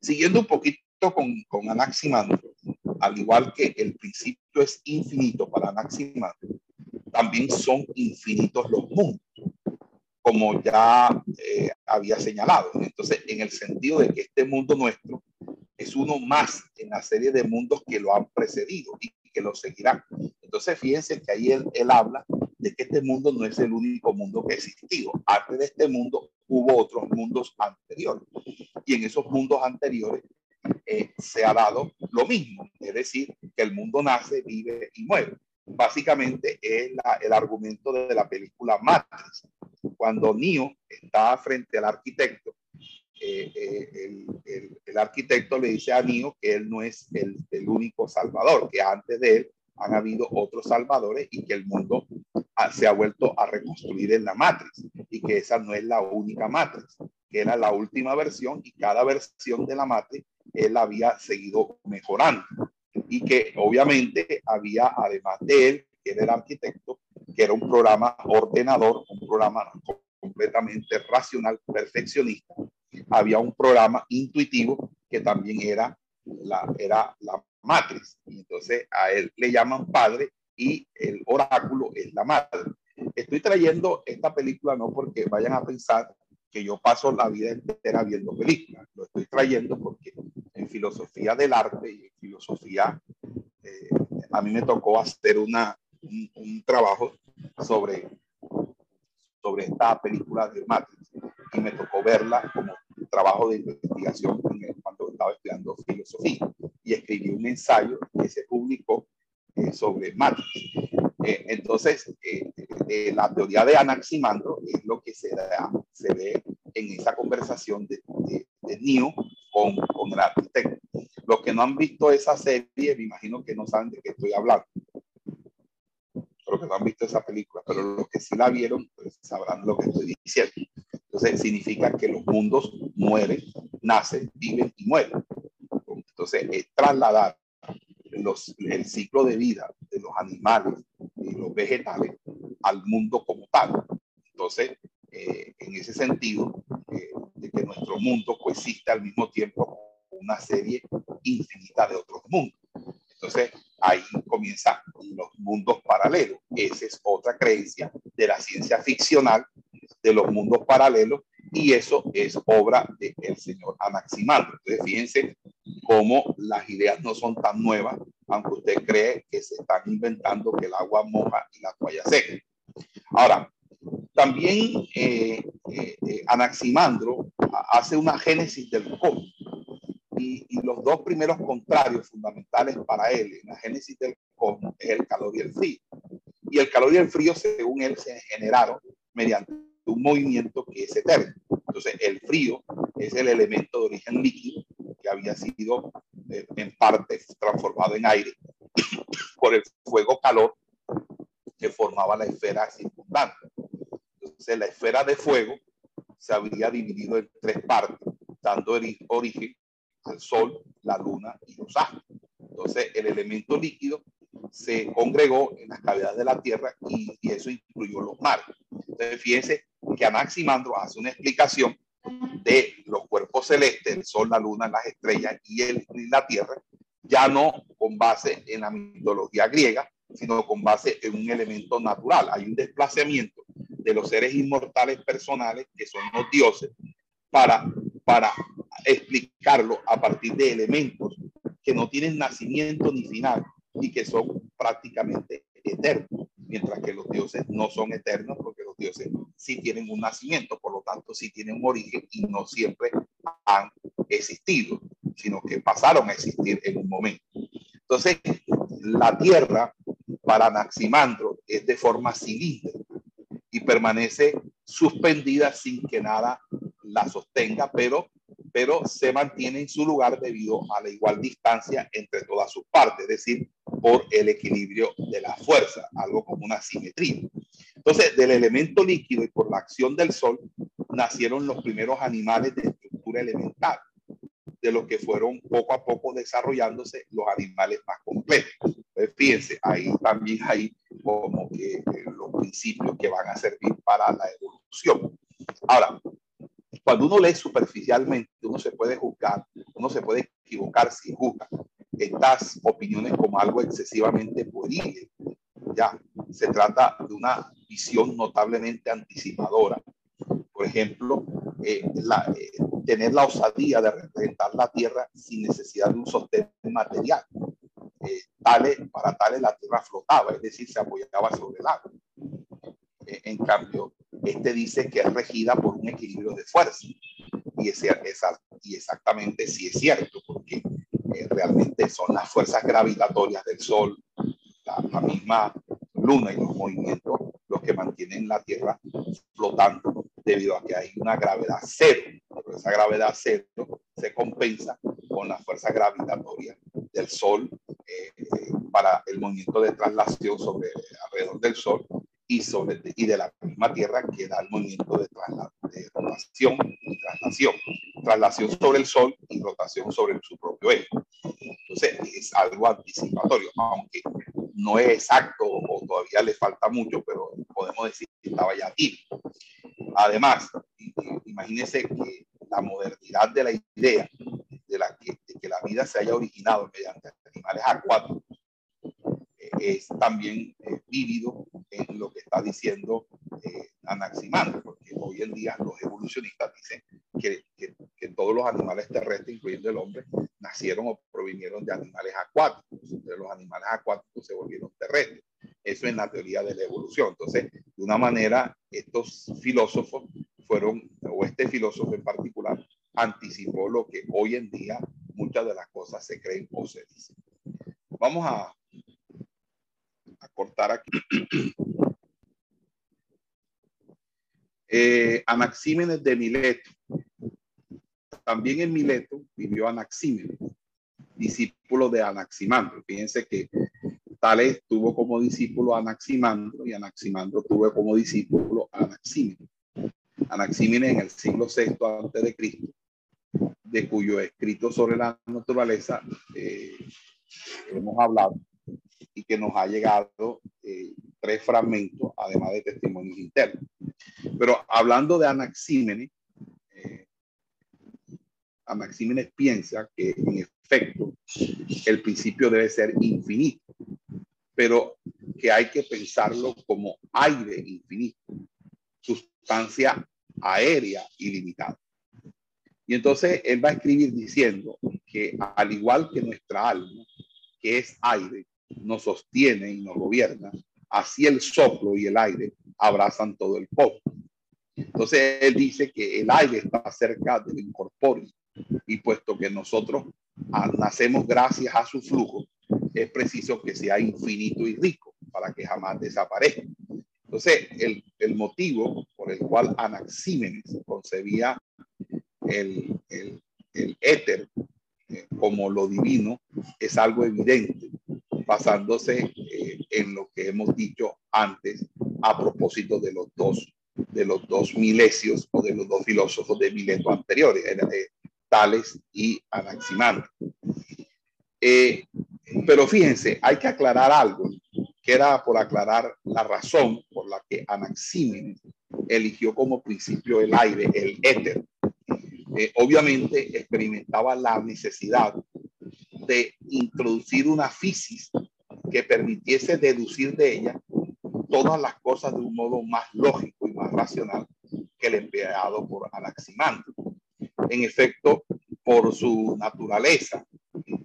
Siguiendo un poquito con, con Anaximandro, al igual que el principio es infinito para Anaximandro, también son infinitos los mundos, como ya eh, había señalado. Entonces, en el sentido de que este mundo nuestro es uno más en la serie de mundos que lo han precedido y que lo seguirán. Entonces, fíjense que ahí él, él habla de que este mundo no es el único mundo que ha existido. Antes de este mundo hubo otros mundos anteriores. Y en esos mundos anteriores eh, se ha dado lo mismo, es decir, que el mundo nace, vive y muere. Básicamente es el argumento de la película Matrix. Cuando Neo está frente al arquitecto, eh, eh, el, arquitecto le dice a Neo que él no es el, el único salvador, que antes de él han habido otros salvadores y que el mundo se ha vuelto a reconstruir en la Matrix y que esa no es la única Matrix, que era la última versión y cada versión de la Matrix él había seguido mejorando y que obviamente había, además de él, que era el arquitecto, que era un programa ordenador, un programa completamente racional, perfeccionista, había un programa intuitivo que también era la, era la matriz. Y entonces a él le llaman padre y el oráculo es la madre. Estoy trayendo esta película no porque vayan a pensar que yo paso la vida entera viendo películas. Lo estoy trayendo porque en filosofía del arte y en filosofía, eh, a mí me tocó hacer una, un, trabajo sobre, sobre esta película de Matrix y me tocó verla como trabajo de investigación cuando estaba estudiando filosofía y escribí un ensayo que se publicó eh, sobre Matrix. Eh, entonces, eh, la teoría de Anaximandro es lo que se, da, se ve en esa conversación de, de, Neo con, con, el arquitecto. Los que no han visto esa serie, me imagino que no saben de qué estoy hablando. Los que no han visto esa película, pero los que sí la vieron, pues sabrán lo que estoy diciendo. Entonces, significa que los mundos mueren, nacen, viven y mueren. Entonces, es trasladar los, el ciclo de vida de los animales los vegetales al mundo como tal. Entonces, eh, en ese sentido, eh, de que nuestro mundo coexiste al mismo tiempo con una serie infinita de otros mundos. Entonces, ahí comienzan los mundos paralelos. Esa es otra creencia de la ciencia ficcional de los mundos paralelos y eso es obra del señor Anaximandro. Entonces, fíjense cómo las ideas no son tan nuevas, aunque usted cree que se están inventando que el agua moja y la toalla seca. Ahora, también eh, eh, eh, Anaximandro hace una génesis del cosmos y, y, los dos primeros contrarios fundamentales para él en la génesis del cosmos es el calor y el frío. Y el calor y el frío, según él, se generaron mediante un movimiento que es eterno. Entonces, el frío es el elemento de origen líquido que había sido en parte transformado en aire por el fuego calor que formaba la esfera circundante. Entonces, la esfera de fuego se había dividido en tres partes, dando origen al Sol, la Luna y los astros. Entonces, el elemento líquido se congregó en las cavidades de la Tierra y, y eso incluyó los mares. Entonces, fíjense que Anaximandro hace una explicación de los cuerpos celestes, el Sol, la Luna, las estrellas y, la Tierra, ya no con base en la mitología griega, sino con base en un elemento natural. Hay un desplazamiento de los seres inmortales personales, que son los dioses, para, para explicarlo a partir de elementos que no tienen nacimiento ni final y que son prácticamente eternos, mientras que los dioses no son eternos dioses sí tienen un nacimiento, por lo tanto sí tienen un origen y no siempre han existido, sino que pasaron a existir en un momento. Entonces, la Tierra para Anaximandro es de forma cilíndrica y permanece suspendida sin que nada la sostenga, pero pero se mantiene en su lugar debido a la igual distancia entre todas sus partes, es decir, por el equilibrio de la fuerza, algo como una simetría. Entonces, del elemento líquido y por la acción del sol, nacieron los primeros animales de estructura elemental, de los que fueron poco a poco desarrollándose los animales más completos. Entonces, fíjense, ahí también hay como que eh, los principios que van a servir para la evolución. Ahora, cuando uno lee superficialmente, uno se puede juzgar uno se puede equivocar si juzga estas opiniones como algo excesivamente pueril. Ya, se trata de una visión notablemente anticipadora. Por ejemplo, eh, eh, tener la osadía de representar la tierra sin necesidad de un sostén material. Eh, para tales la tierra flotaba, es decir, se apoyaba sobre el agua. en cambio, este dice que es regida por un equilibrio de fuerza. Y, y exactamente sí es cierto, porque realmente son las fuerzas gravitatorias del Sol, la, misma luna y los movimientos que mantienen la Tierra flotando debido a que hay una gravedad cero. Pero esa gravedad cero se compensa con la fuerza gravitatoria del Sol eh, para el movimiento de traslación sobre alrededor del Sol y, sobre, y de la misma Tierra que da el movimiento de, de rotación y traslación. Traslación sobre el Sol y rotación sobre su propio eje. Entonces, es algo anticipatorio, aunque no es exacto o todavía le falta mucho, pero podemos decir que estaba ya aquí. Además, imagínense que la modernidad de la idea de, que, la vida se haya originado mediante animales acuáticos es también eh, vívido en lo que está diciendo eh, Anaximandro, porque hoy en día los evolucionistas dicen que, todos los animales terrestres, incluyendo el hombre, nacieron o provinieron de animales acuáticos. Entonces los animales acuáticos se volvieron terrestres. Eso es la teoría de la evolución. Entonces, de una manera, estos filósofos fueron, o este filósofo en particular, anticipó lo que hoy en día muchas de las cosas se creen o se dicen. Vamos a a cortar aquí. Eh, Anaxímenes de Mileto. También en Mileto vivió Anaxímenes, discípulo de Anaximandro. Fíjense que Tales tuvo como discípulo a Anaximandro y Anaximandro tuvo como discípulo a Anaxímenes. Anaxímenes en el siglo VI antes de Cristo, de cuyo escrito sobre la naturaleza eh, hemos hablado, y que nos ha llegado eh, tres fragmentos, además de testimonios internos. Pero hablando de Anaxímenes, Anaxímenes piensa que en efecto el principio debe ser infinito, pero que hay que pensarlo como aire infinito, sustancia aérea ilimitada. Y entonces él va a escribir diciendo que al igual que nuestra alma, que es aire, nos sostiene y nos gobierna, así el soplo y el aire abrazan todo el cosmos. Entonces él dice que el aire está cerca del incorpóreo y puesto que nosotros nacemos gracias a su flujo, es preciso que sea infinito y rico para que jamás desaparezca. Entonces, el, el motivo por el cual Anaxímenes concebía el, el, el éter eh, como lo divino es algo evidente basándose eh, en lo que hemos dicho antes a propósito de los dos, de los dos milesios o de los dos filósofos de Mileto anteriores, Tales y Anaximandro. Eh, pero fíjense, hay que aclarar algo, que era por aclarar la razón por la que Anaxímenes eligió como principio el aire, el éter. obviamente experimentaba la necesidad de introducir una fisis que permitiese deducir de ella todas las cosas de un modo más lógico y más racional que el empleado por Anaximandro. En efecto, por su naturaleza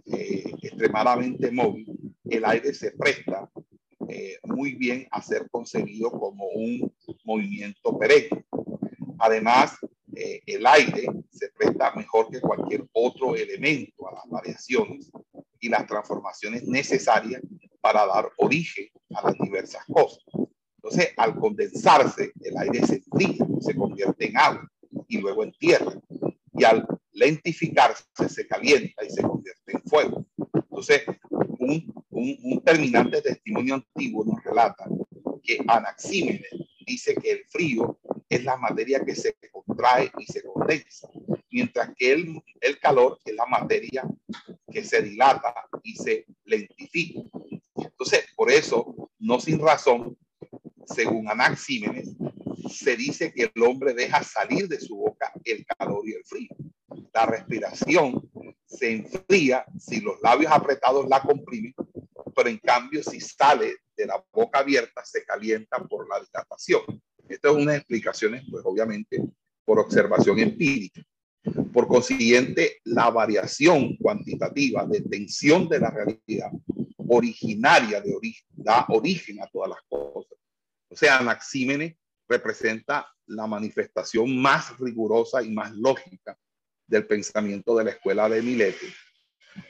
eh, extremadamente móvil, el aire se presta eh, muy bien a ser concebido como un movimiento perenne. Además, eh, el aire se presta mejor que cualquier otro elemento a las variaciones y las transformaciones necesarias para dar origen a las diversas cosas. Entonces, al condensarse, el aire se enfría, se convierte en agua y luego en tierra. Y al lentificarse, se calienta y se convierte en fuego. Entonces, un, un, un terminante testimonio antiguo nos relata que Anaxímenes dice que el frío es la materia que se contrae y se condensa, mientras que el, el calor es la materia que se dilata y se lentifica. Entonces, por eso, no sin razón, según Anaxímenes, se dice que el hombre deja salir de su boca el calor y el frío. La respiración se enfría si los labios apretados la comprimen, pero en cambio si sale de la boca abierta se calienta por la dilatación. Esto es una explicación, pues obviamente, por observación empírica. Por consiguiente, la variación cuantitativa de tensión de la realidad originaria de origen, da origen a todas las cosas. O sea, Anaxímenes representa la manifestación más rigurosa y más lógica del pensamiento de la escuela de Mileto,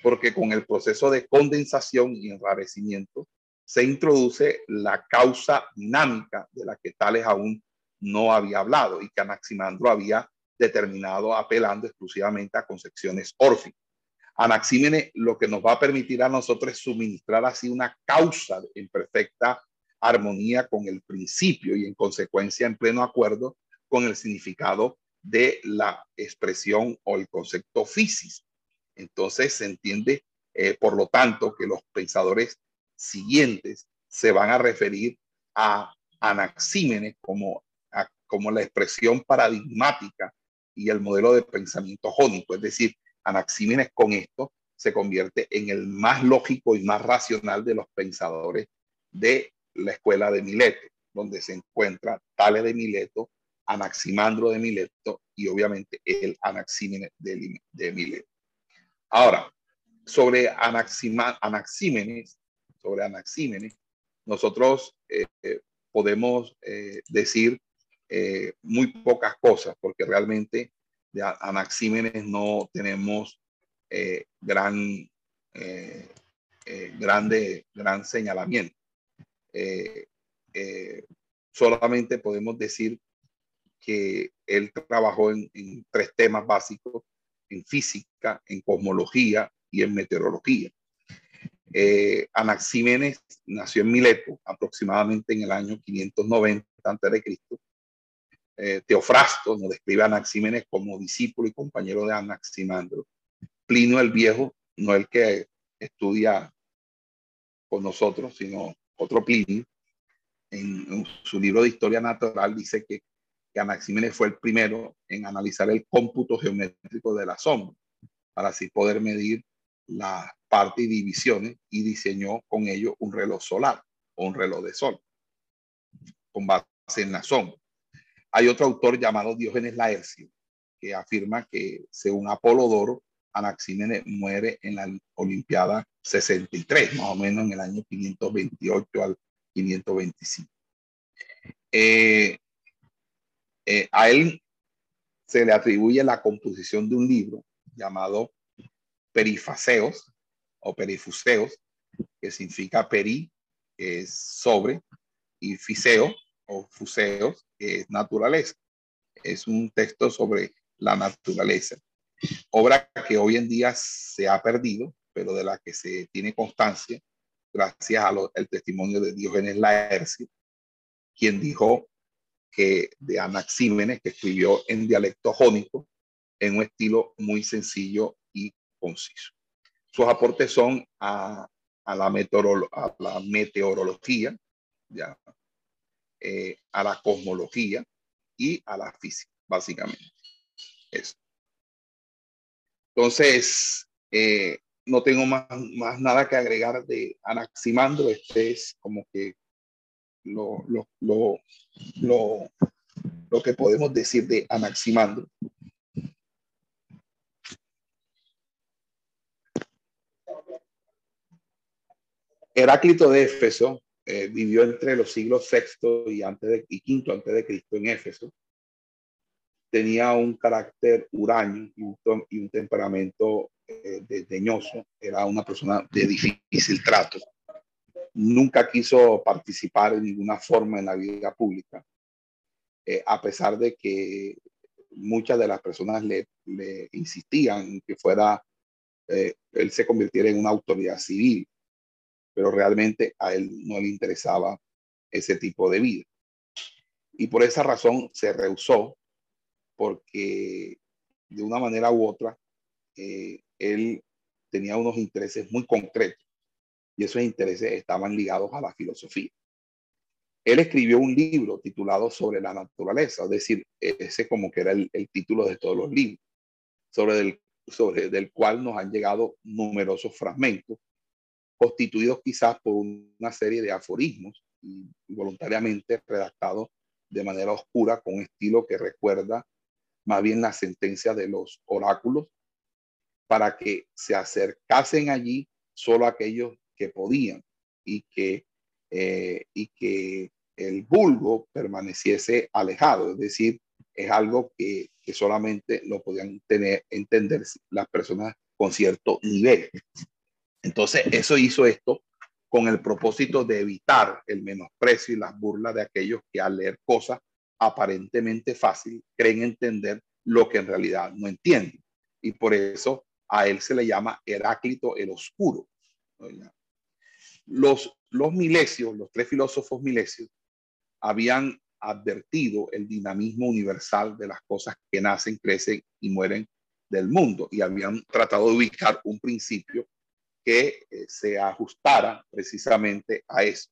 porque con el proceso de condensación y enrarecimiento se introduce la causa dinámica de la que Tales aún no había hablado y que Anaximandro había determinado apelando exclusivamente a concepciones órficas. Anaxímenes lo que nos va a permitir a nosotros es suministrar así una causa en perfecta armonía con el principio y en consecuencia en pleno acuerdo con el significado de la expresión o el concepto físico. Entonces se entiende, eh, por lo tanto, que los pensadores siguientes se van a referir a Anaxímenes como, como la expresión paradigmática y el modelo de pensamiento jónico. Es decir, Anaxímenes con esto se convierte en el más lógico y más racional de los pensadores de la escuela de Mileto, donde se encuentra Tales de Mileto, Anaximandro de Mileto y obviamente el Anaxímenes de, de Mileto. Ahora, sobre Anaxímenes, sobre Anaxímenes, nosotros eh, eh, podemos eh, decir muy pocas cosas, porque realmente de Anaxímenes no tenemos gran, grande, gran señalamiento. Solamente podemos decir que él trabajó en, tres temas básicos, en física, en cosmología y en meteorología. Eh, Anaxímenes nació en Mileto aproximadamente en el año 590 a.C. Eh, Teofrasto nos describe a Anaxímenes como discípulo y compañero de Anaximandro. Plinio el Viejo, no el que estudia con nosotros, sino otro Plinio, en su libro de historia natural dice que que Anaxímenes fue el primero en analizar el cómputo geométrico de la sombra, para así poder medir las partes y divisiones y diseñó con ello un reloj solar o un reloj de sol con base en la sombra. Hay otro autor llamado Diógenes Laercio que afirma que según Apolodoro, Anaxímenes muere en la Olimpiada 63, más o menos en el año 528 al 525. Eh, eh, a él se le atribuye la composición de un libro llamado Perifaseos o Perifuseos, que significa peri, que es sobre, y fiseo o fuseos, que es naturaleza. Es un texto sobre la naturaleza. Obra que hoy en día se ha perdido, pero de la que se tiene constancia gracias al testimonio de Diógenes Laercio, quien dijo que de Anaxímenes, que escribió en dialecto jónico, en un estilo muy sencillo y conciso. Sus aportes son a, a, la, a la, meteorología, ya, eh, a la cosmología y a la física, básicamente. Eso. Entonces, eh, no tengo más, más nada que agregar de Anaximandro. Este es como que lo, lo, lo, lo, lo que podemos decir de Anaximandro. Heráclito de Éfeso eh, vivió entre los siglos VI y, antes de, y quinto antes de Cristo en Éfeso. Tenía un carácter huraño y un, y un temperamento eh, desdeñoso. Era una persona de difícil trato nunca quiso participar en ninguna forma en la vida pública, eh, a pesar de que muchas de las personas le, insistían en que fuera, eh, él se convirtiera en una autoridad civil, pero realmente a él no le interesaba ese tipo de vida. Y por esa razón se rehusó, porque de una manera u otra, eh, él tenía unos intereses muy concretos y esos intereses estaban ligados a la filosofía. Él escribió un libro titulado Sobre la naturaleza, es decir, ese como que era el, título de todos los libros, sobre el sobre del cual nos han llegado numerosos fragmentos, constituidos quizás por una serie de aforismos voluntariamente redactados de manera oscura con estilo que recuerda más bien la sentencia de los oráculos para que se acercasen allí solo aquellos que podían y que, eh, y que el vulgo permaneciese alejado, es decir, es algo que, que solamente lo podían tener, entender las personas con cierto nivel. Entonces, eso hizo esto con el propósito de evitar el menosprecio y las burlas de aquellos que al leer cosas aparentemente fácil creen entender lo que en realidad no entienden. Y por eso a él se le llama Heráclito el Oscuro. Los, los milesios, los tres filósofos milesios, habían advertido el dinamismo universal de las cosas que nacen, crecen y mueren del mundo y habían tratado de ubicar un principio que eh, se ajustara precisamente a eso.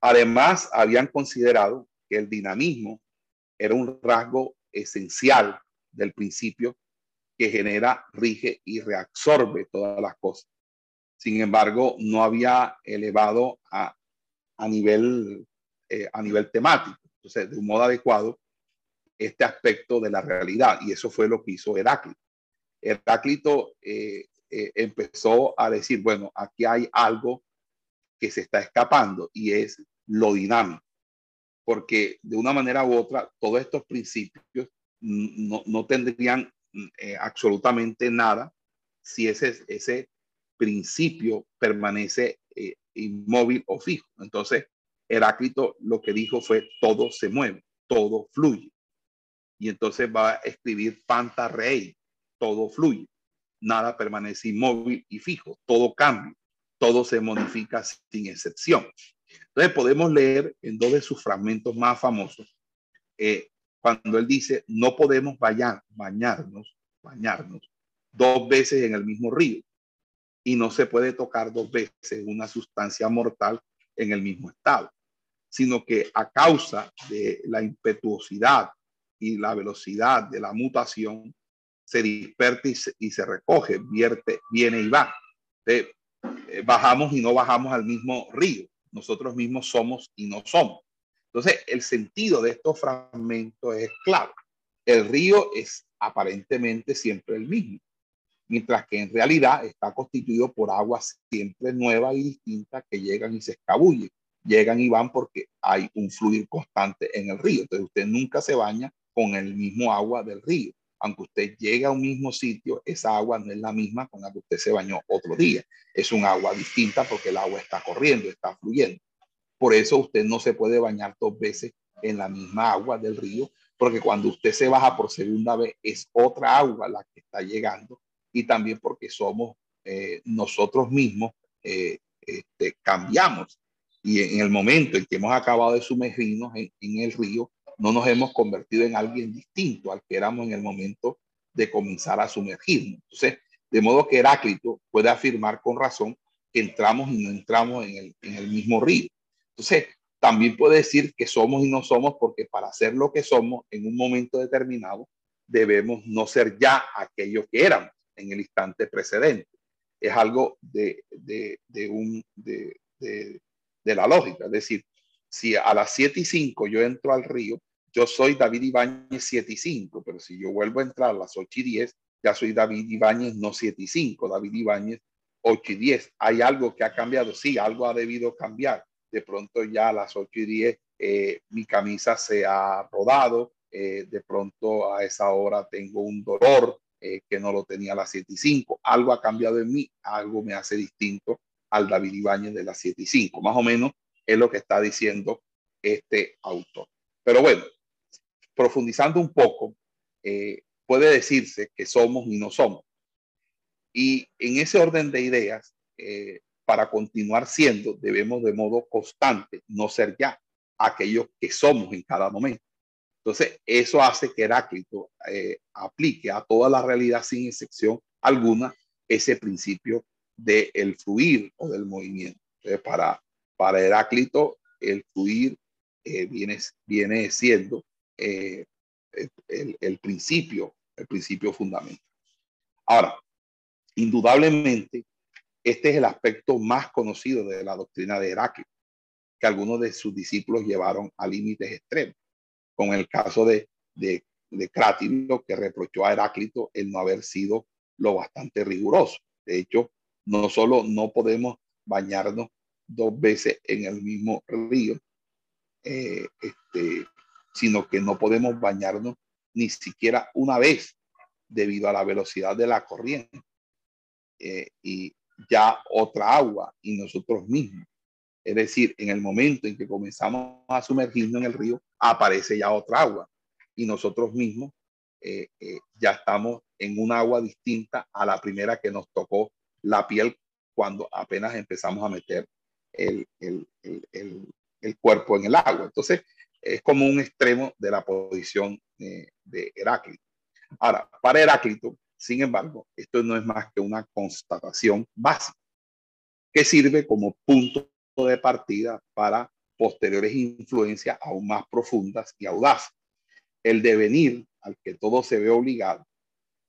Además, habían considerado el dinamismo era un rasgo esencial del principio que genera, rige y reabsorbe todas las cosas. Sin embargo, no había elevado a, a nivel, eh, a nivel temático, entonces, de un modo adecuado, este aspecto de la realidad. Y eso fue lo que hizo Heráclito. Heráclito eh, eh, empezó a decir, bueno, aquí hay algo que se está escapando y es lo dinámico. Porque de una manera u otra, todos estos principios no, no tendrían eh, absolutamente nada si ese, ese principio permanece eh, inmóvil o fijo. Entonces, Heráclito lo que dijo fue, todo se mueve, todo fluye. Y entonces va a escribir Panta Rey, todo fluye, nada permanece inmóvil y fijo, todo cambia, todo se modifica sin excepción. Entonces podemos leer en dos de sus fragmentos más famosos eh, cuando él dice, no podemos bañar, bañarnos, bañarnos dos veces en el mismo río y no se puede tocar dos veces una sustancia mortal en el mismo estado, sino que a causa de la impetuosidad y la velocidad de la mutación, se dispersa y se, recoge, vierte, viene y va. Eh, bajamos y no bajamos al mismo río. Nosotros mismos somos y no somos. Entonces, el sentido de estos fragmentos es claro. El río es aparentemente siempre el mismo, mientras que en realidad está constituido por aguas siempre nuevas y distintas que llegan y se escabullen. Llegan y van porque hay un fluir constante en el río. Entonces, usted nunca se baña con el mismo agua del río. Aunque usted llegue a un mismo sitio, esa agua no es la misma con la que usted se bañó otro día. Es un agua distinta porque el agua está corriendo, está fluyendo. Por eso usted no se puede bañar dos veces en la misma agua del río, porque cuando usted se baja por segunda vez es otra agua la que está llegando y también porque somos eh, nosotros mismos eh, este, cambiamos y en el momento en que hemos acabado de sumergirnos en, el río, no nos hemos convertido en alguien distinto al que éramos en el momento de comenzar a sumergirnos. Entonces, de modo que Heráclito puede afirmar con razón que entramos y no entramos en el, en el mismo río. Entonces, también puede decir que somos y no somos porque para ser lo que somos en un momento determinado, debemos no ser ya aquello que éramos en el instante precedente. Es algo de, de, de un, de, de, la lógica. Es decir, si a las 7 y 5 yo entro al río, yo soy David Ibáñez 7 y 5, pero si yo vuelvo a entrar a las 8 y 10, ya soy David Ibáñez no 7 y 5, David Ibáñez 8 y 10. ¿Hay algo que ha cambiado? Sí, algo ha debido cambiar de pronto ya a las 8 y 10 eh, mi camisa se ha rodado, eh, de pronto a esa hora tengo un dolor eh, que no lo tenía a las 7 y 5, algo ha cambiado en mí, algo me hace distinto al David Ibáñez de las 7 y 5, más o menos es lo que está diciendo este autor. Pero bueno, profundizando un poco, puede decirse que somos y no somos. Y en ese orden de ideas, para continuar siendo, debemos de modo constante no ser ya aquellos que somos en cada momento. Entonces, eso hace que Heráclito eh, aplique a toda la realidad sin excepción alguna ese principio del el fluir o del movimiento. para, para Heráclito, el fluir eh, viene, siendo eh, el, principio, el principio fundamental. Ahora, indudablemente, este es el aspecto más conocido de la doctrina de Heráclito, que algunos de sus discípulos llevaron a límites extremos, con el caso de, de, de que reprochó a Heráclito el no haber sido lo bastante riguroso. De hecho, no solo no podemos bañarnos dos veces en el mismo río, eh, este, sino que no podemos bañarnos ni siquiera una vez debido a la velocidad de la corriente eh, y ya otra agua y nosotros mismos. Es decir, en el momento en que comenzamos a sumergirnos en el río, aparece ya otra agua y nosotros mismos eh, ya estamos en un agua distinta a la primera que nos tocó la piel cuando apenas empezamos a meter el, el, el, el cuerpo en el agua. Entonces, es como un extremo de la posición eh, de Heráclito. Ahora, para Heráclito, sin embargo, esto no es más que una constatación básica que sirve como punto de partida para posteriores influencias aún más profundas y audaces. El devenir al que todo se ve obligado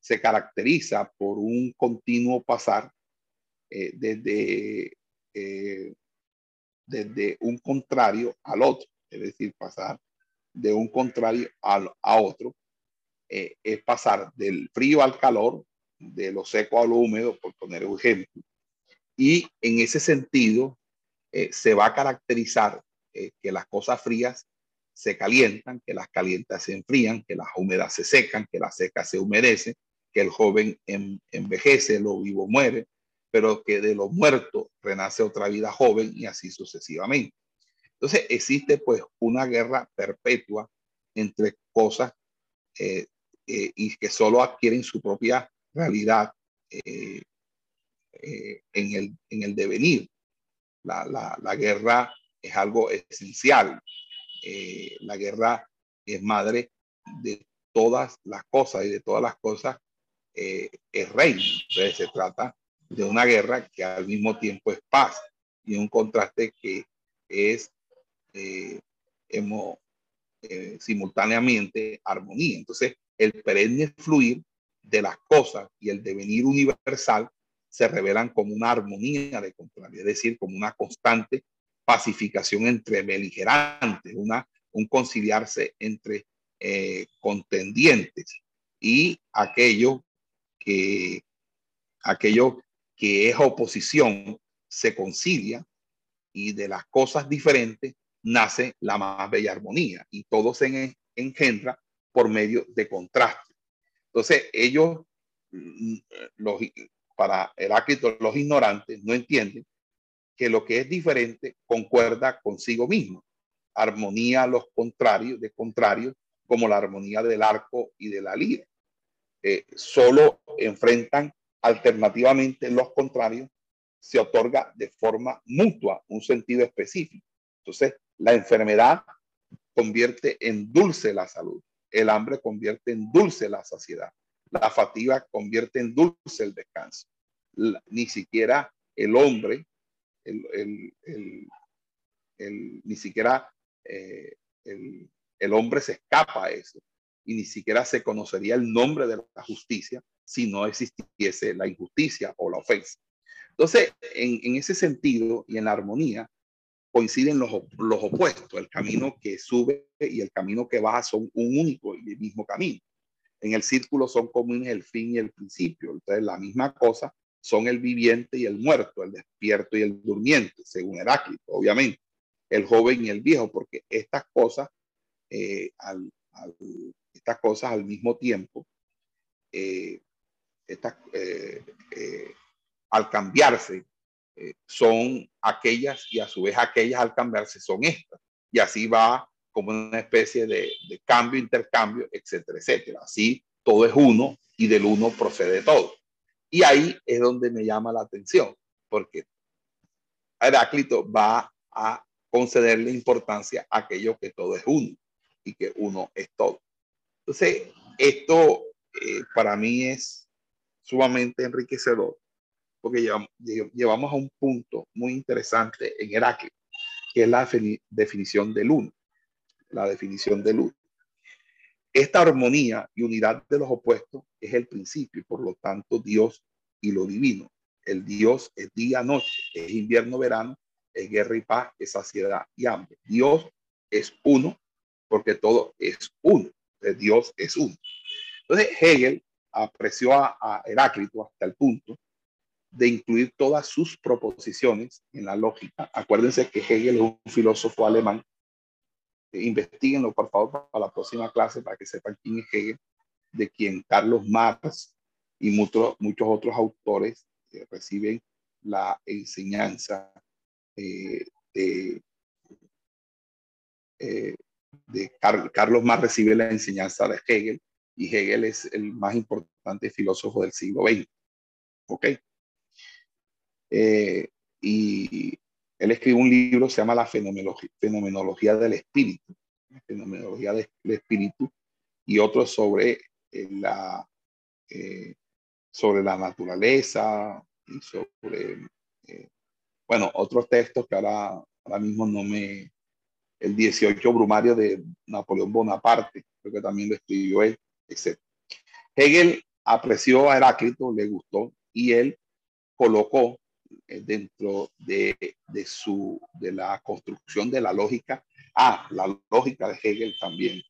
se caracteriza por un continuo pasar eh, desde, eh, desde un contrario al otro, es decir, pasar de un contrario al, a otro, eh, es pasar del frío al calor, de lo seco a lo húmedo, por poner un ejemplo. Y en ese sentido, se va a caracterizar que las cosas frías se calientan, que las calientas se enfrían, que las húmedas se secan, que las secas se humedecen, que el joven envejece, lo vivo muere, pero que de lo muerto renace otra vida joven y así sucesivamente. Entonces existe pues una guerra perpetua entre cosas eh, eh, y que solo adquieren su propia realidad eh, en, el, en el devenir. La, la, la guerra es algo esencial. la guerra es madre de todas las cosas y de todas las cosas es rey. Entonces se trata de una guerra que al mismo tiempo es paz y un contraste que es eh, eh, simultáneamente armonía. Entonces, el perenne fluir de las cosas y el devenir universal se revelan como una armonía de contrario, es decir, como una constante pacificación entre beligerantes, una, un conciliarse entre eh, contendientes y aquello que aquello que es oposición se concilia y de las cosas diferentes nace la más bella armonía y todo se engendra por medio de contraste. Entonces ellos, mm, los, para Heráclito, los ignorantes no entienden que lo que es diferente concuerda consigo mismo. Armonía a los contrarios, de contrarios, como la armonía del arco y de la lira. Eh, solo enfrentan Alternativamente, los contrarios se otorga de forma mutua un sentido específico. Entonces, la enfermedad convierte en dulce la salud, el hambre convierte en dulce la saciedad, la fatiga convierte en dulce el descanso. ni siquiera el hombre, ni siquiera eh, el hombre se escapa a eso y ni siquiera se conocería el nombre de la justicia si no existiese la injusticia o la ofensa. Entonces, en, ese sentido y en la armonía, coinciden los, los, opuestos. El camino que sube y el camino que baja son un único y el mismo camino. En el círculo son comunes el fin y el principio. Entonces, la misma cosa son el viviente y el muerto, el despierto y el durmiente, según Heráclito, obviamente. El joven y el viejo, porque estas cosas, eh, al, estas cosas al mismo tiempo eh, eh, eh, al cambiarse son aquellas y a su vez aquellas al cambiarse son estas. Y así va como una especie de, cambio, intercambio, etcétera, etcétera. Así todo es uno y del uno procede todo. Y ahí es donde me llama la atención, porque Heráclito va a concederle importancia a aquello que todo es uno y que uno es todo. Entonces, esto para mí es sumamente enriquecedor, porque llevamos, a un punto muy interesante en Heráclito, que es la definición del uno, la definición del uno. esta armonía y unidad de los opuestos es el principio y por lo tanto Dios y lo divino. El Dios es día, noche, es invierno, verano, es guerra y paz, es saciedad y hambre. Dios es uno porque todo es uno. Dios es uno. Entonces Hegel apreció a, a Heráclito hasta el punto de incluir todas sus proposiciones en la lógica. Acuérdense que Hegel es un filósofo alemán investiguenlo por favor para la próxima clase para que sepan quién es Hegel, de quien Carlos Marx y muchos, otros autores eh, reciben la enseñanza eh, de, eh, Carlos Marx recibe la enseñanza de Hegel y Hegel es el más importante filósofo del siglo XX. ¿Ok? y él escribe un libro, se llama La Fenomenología, del Espíritu, Fenomenología del Espíritu, y otro sobre eh, la, eh, sobre la naturaleza y sobre, eh, bueno, otros textos que ahora, ahora mismo no me, el 18 Brumario de Napoleón Bonaparte, creo que también lo escribió él, etc. Hegel apreció a Heráclito, le gustó, y él colocó eh, dentro de, de, su, de la construcción de la lógica, ah, la lógica de Hegel también.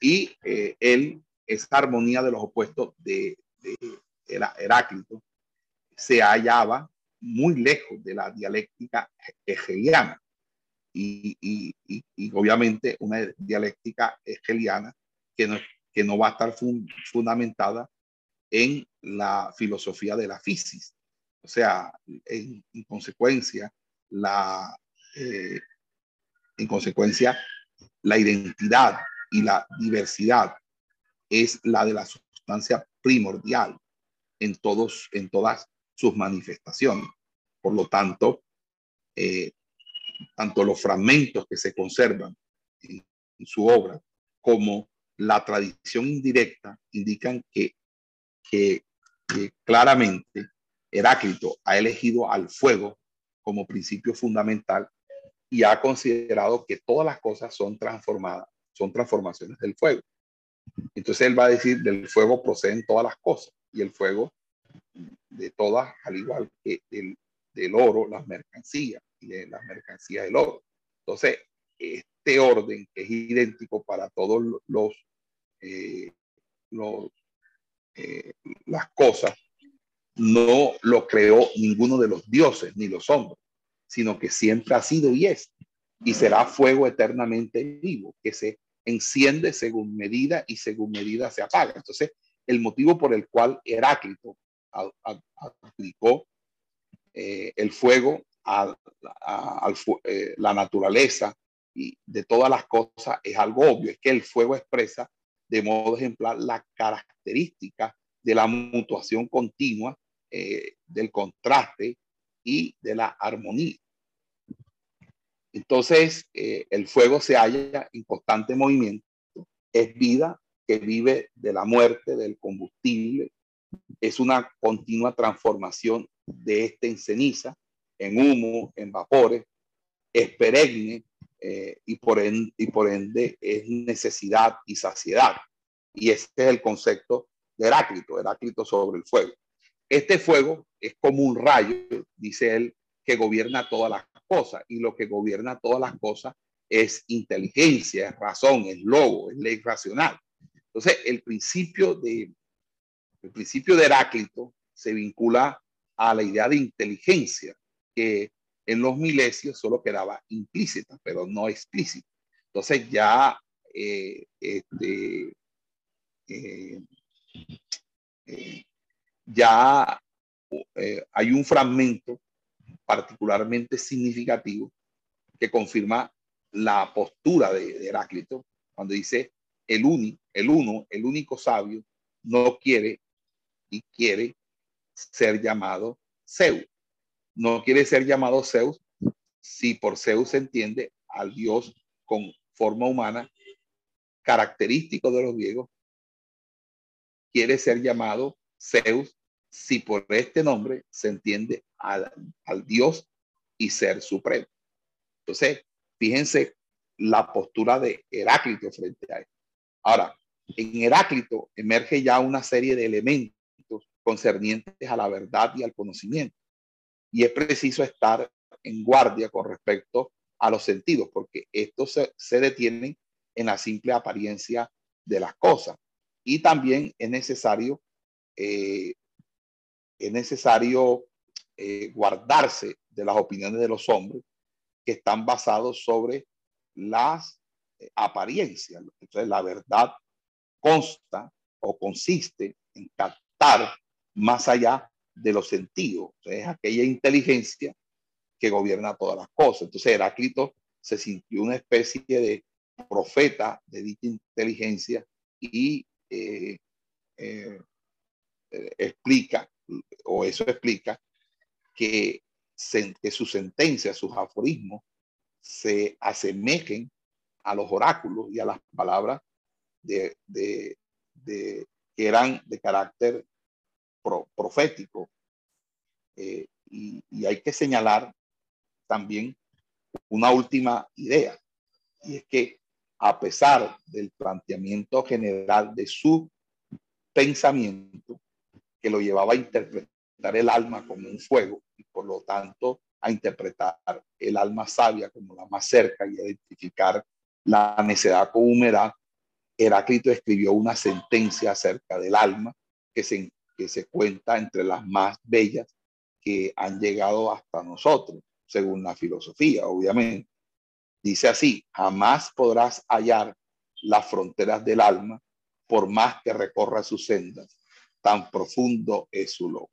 Y eh, él, esa armonía de los opuestos de, de Heráclito, se hallaba muy lejos de la dialéctica hegeliana. Y, y, y, obviamente una dialéctica hegeliana que no, que no va a estar fundamentada en la filosofía de la física, o sea, en, consecuencia, la, eh, en consecuencia, la identidad y la diversidad es la de la sustancia primordial en, todos, en todas sus manifestaciones. Por lo tanto, eh, tanto los fragmentos que se conservan en, su obra como la tradición indirecta indican que, que claramente Heráclito ha elegido al fuego como principio fundamental y ha considerado que todas las cosas son transformadas, son transformaciones del fuego. Entonces él va a decir, del fuego proceden todas las cosas y el fuego de todas, al igual que del, del oro, las mercancías y de las mercancías del oro. Entonces, este orden que es idéntico para todos los, eh, los eh, las cosas no lo creó ninguno de los dioses ni los hombres, sino que siempre ha sido y es, y será fuego eternamente vivo, que se enciende según medida y según medida se apaga. Entonces, el motivo por el cual Heráclito aplicó eh, el fuego a, eh, la naturaleza y de todas las cosas es algo obvio, es que el fuego expresa de modo ejemplar la característica de la mutuación continua eh, del contraste y de la armonía. Entonces, eh, el fuego se halla en constante movimiento, es vida que vive de la muerte, del combustible, es una continua transformación de este en ceniza, en humo, en vapores, es perenne eh, y, por ende, y por ende es necesidad y saciedad. Y este es el concepto de Heráclito, Heráclito sobre el fuego. Este fuego es como un rayo, dice él, que gobierna todas las cosas y lo que gobierna todas las cosas es inteligencia, es razón, es lobo, es ley racional. Entonces, el principio de, el principio de Heráclito se vincula a la idea de inteligencia, que en los milesios solo quedaba implícita, pero no explícita. Entonces, ya eh, este, eh, eh, ya hay un fragmento particularmente significativo que confirma la postura de, Heráclito cuando dice el, uni, el uno, el único sabio, no quiere y quiere ser llamado Zeus. No quiere ser llamado Zeus si por Zeus se entiende al Dios con forma humana característico de los griegos. Quiere ser llamado Zeus si por este nombre se entiende al, Dios y ser supremo. Entonces, fíjense la postura de Heráclito frente a él. Ahora, En Heráclito emerge ya una serie de elementos concernientes a la verdad y al conocimiento. Y es preciso estar en guardia con respecto a los sentidos, porque estos se, detienen en la simple apariencia de las cosas. Y también es necesario, eh, es necesario eh, guardarse de las opiniones de los hombres que están basados sobre las eh, apariencias. Entonces, la verdad consta o consiste en captar más allá de los sentidos. es aquella inteligencia que gobierna todas las cosas. Entonces, Heráclito se sintió una especie de profeta de dicha inteligencia y eh, eh, explica, o eso explica, que, que sus sentencias, sus aforismos, se asemejen a los oráculos y a las palabras de, de, de que eran de carácter profético. Eh, y, hay que señalar también una última idea, y es que a pesar del planteamiento general de su pensamiento, que lo llevaba a interpretar el alma como un fuego y por lo tanto a interpretar el alma sabia como la más cerca y identificar la necedad con humedad, Heráclito escribió una sentencia acerca del alma que se, que se cuenta entre las más bellas que han llegado hasta nosotros, según la filosofía, obviamente. Dice así, jamás podrás hallar las fronteras del alma por más que recorra sus sendas, tan profundo es su loco.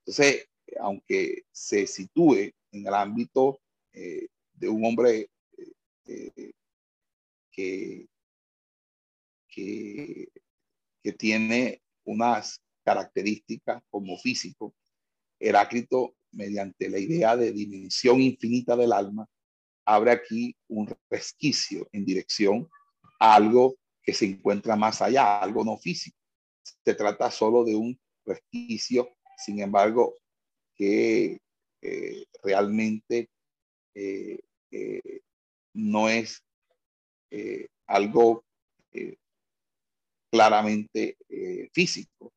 Entonces, aunque se sitúe en el ámbito eh, de un hombre eh, eh, que que, tiene unas características como físico. Heráclito, mediante la idea de dimensión infinita del alma, abre aquí un resquicio en dirección a algo que se encuentra más allá, algo no físico. Se trata solo de un resquicio, sin embargo, que eh, realmente eh, eh, no es algo claramente físico,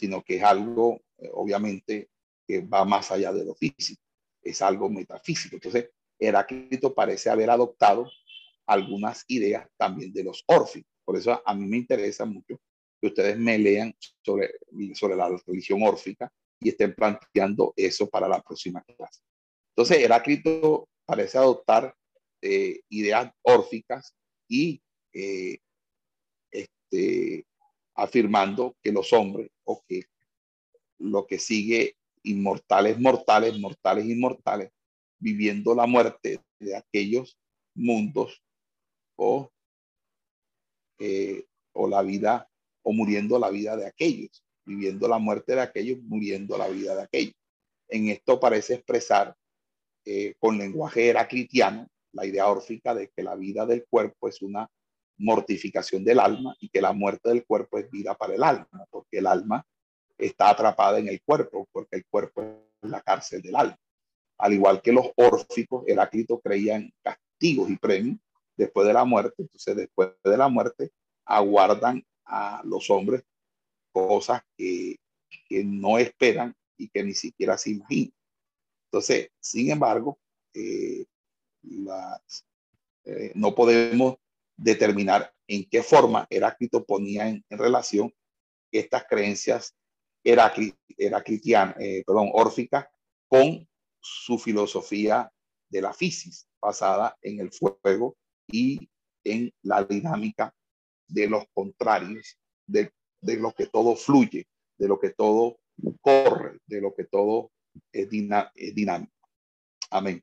sino que es algo, eh, obviamente, que va más allá de lo físico, es algo metafísico. Entonces, Heráclito parece haber adoptado algunas ideas también de los órficos. Por eso a mí me interesa mucho que ustedes me lean sobre, sobre la religión órfica y estén planteando eso para la próxima clase. Entonces, Heráclito parece adoptar eh, ideas órficas y este, afirmando que los hombres o que lo que sigue inmortales, mortales, mortales, inmortales, viviendo la muerte de aquellos mundos o, eh, o la vida o muriendo la vida de aquellos, viviendo la muerte de aquellos, muriendo la vida de aquellos. En esto parece expresar eh, con lenguaje heraclitiano la idea órfica de que la vida del cuerpo es una mortificación del alma y que la muerte del cuerpo es vida para el alma, porque el alma está atrapada en el cuerpo, porque el cuerpo es la cárcel del alma. Al igual que los órficos, Heráclito creía en castigos y premios después de la muerte. Entonces, después de la muerte, aguardan a los hombres cosas que, no esperan y que ni siquiera se imaginan. Entonces, sin embargo, eh, eh, no podemos determinar en qué forma Heráclito ponía en, relación estas creencias heraclitianas, eh, perdón, órficas con su filosofía de la fisis, basada en el fuego y en la dinámica de los contrarios, de, lo que todo fluye, de lo que todo corre, de lo que todo es dinámico. Amén.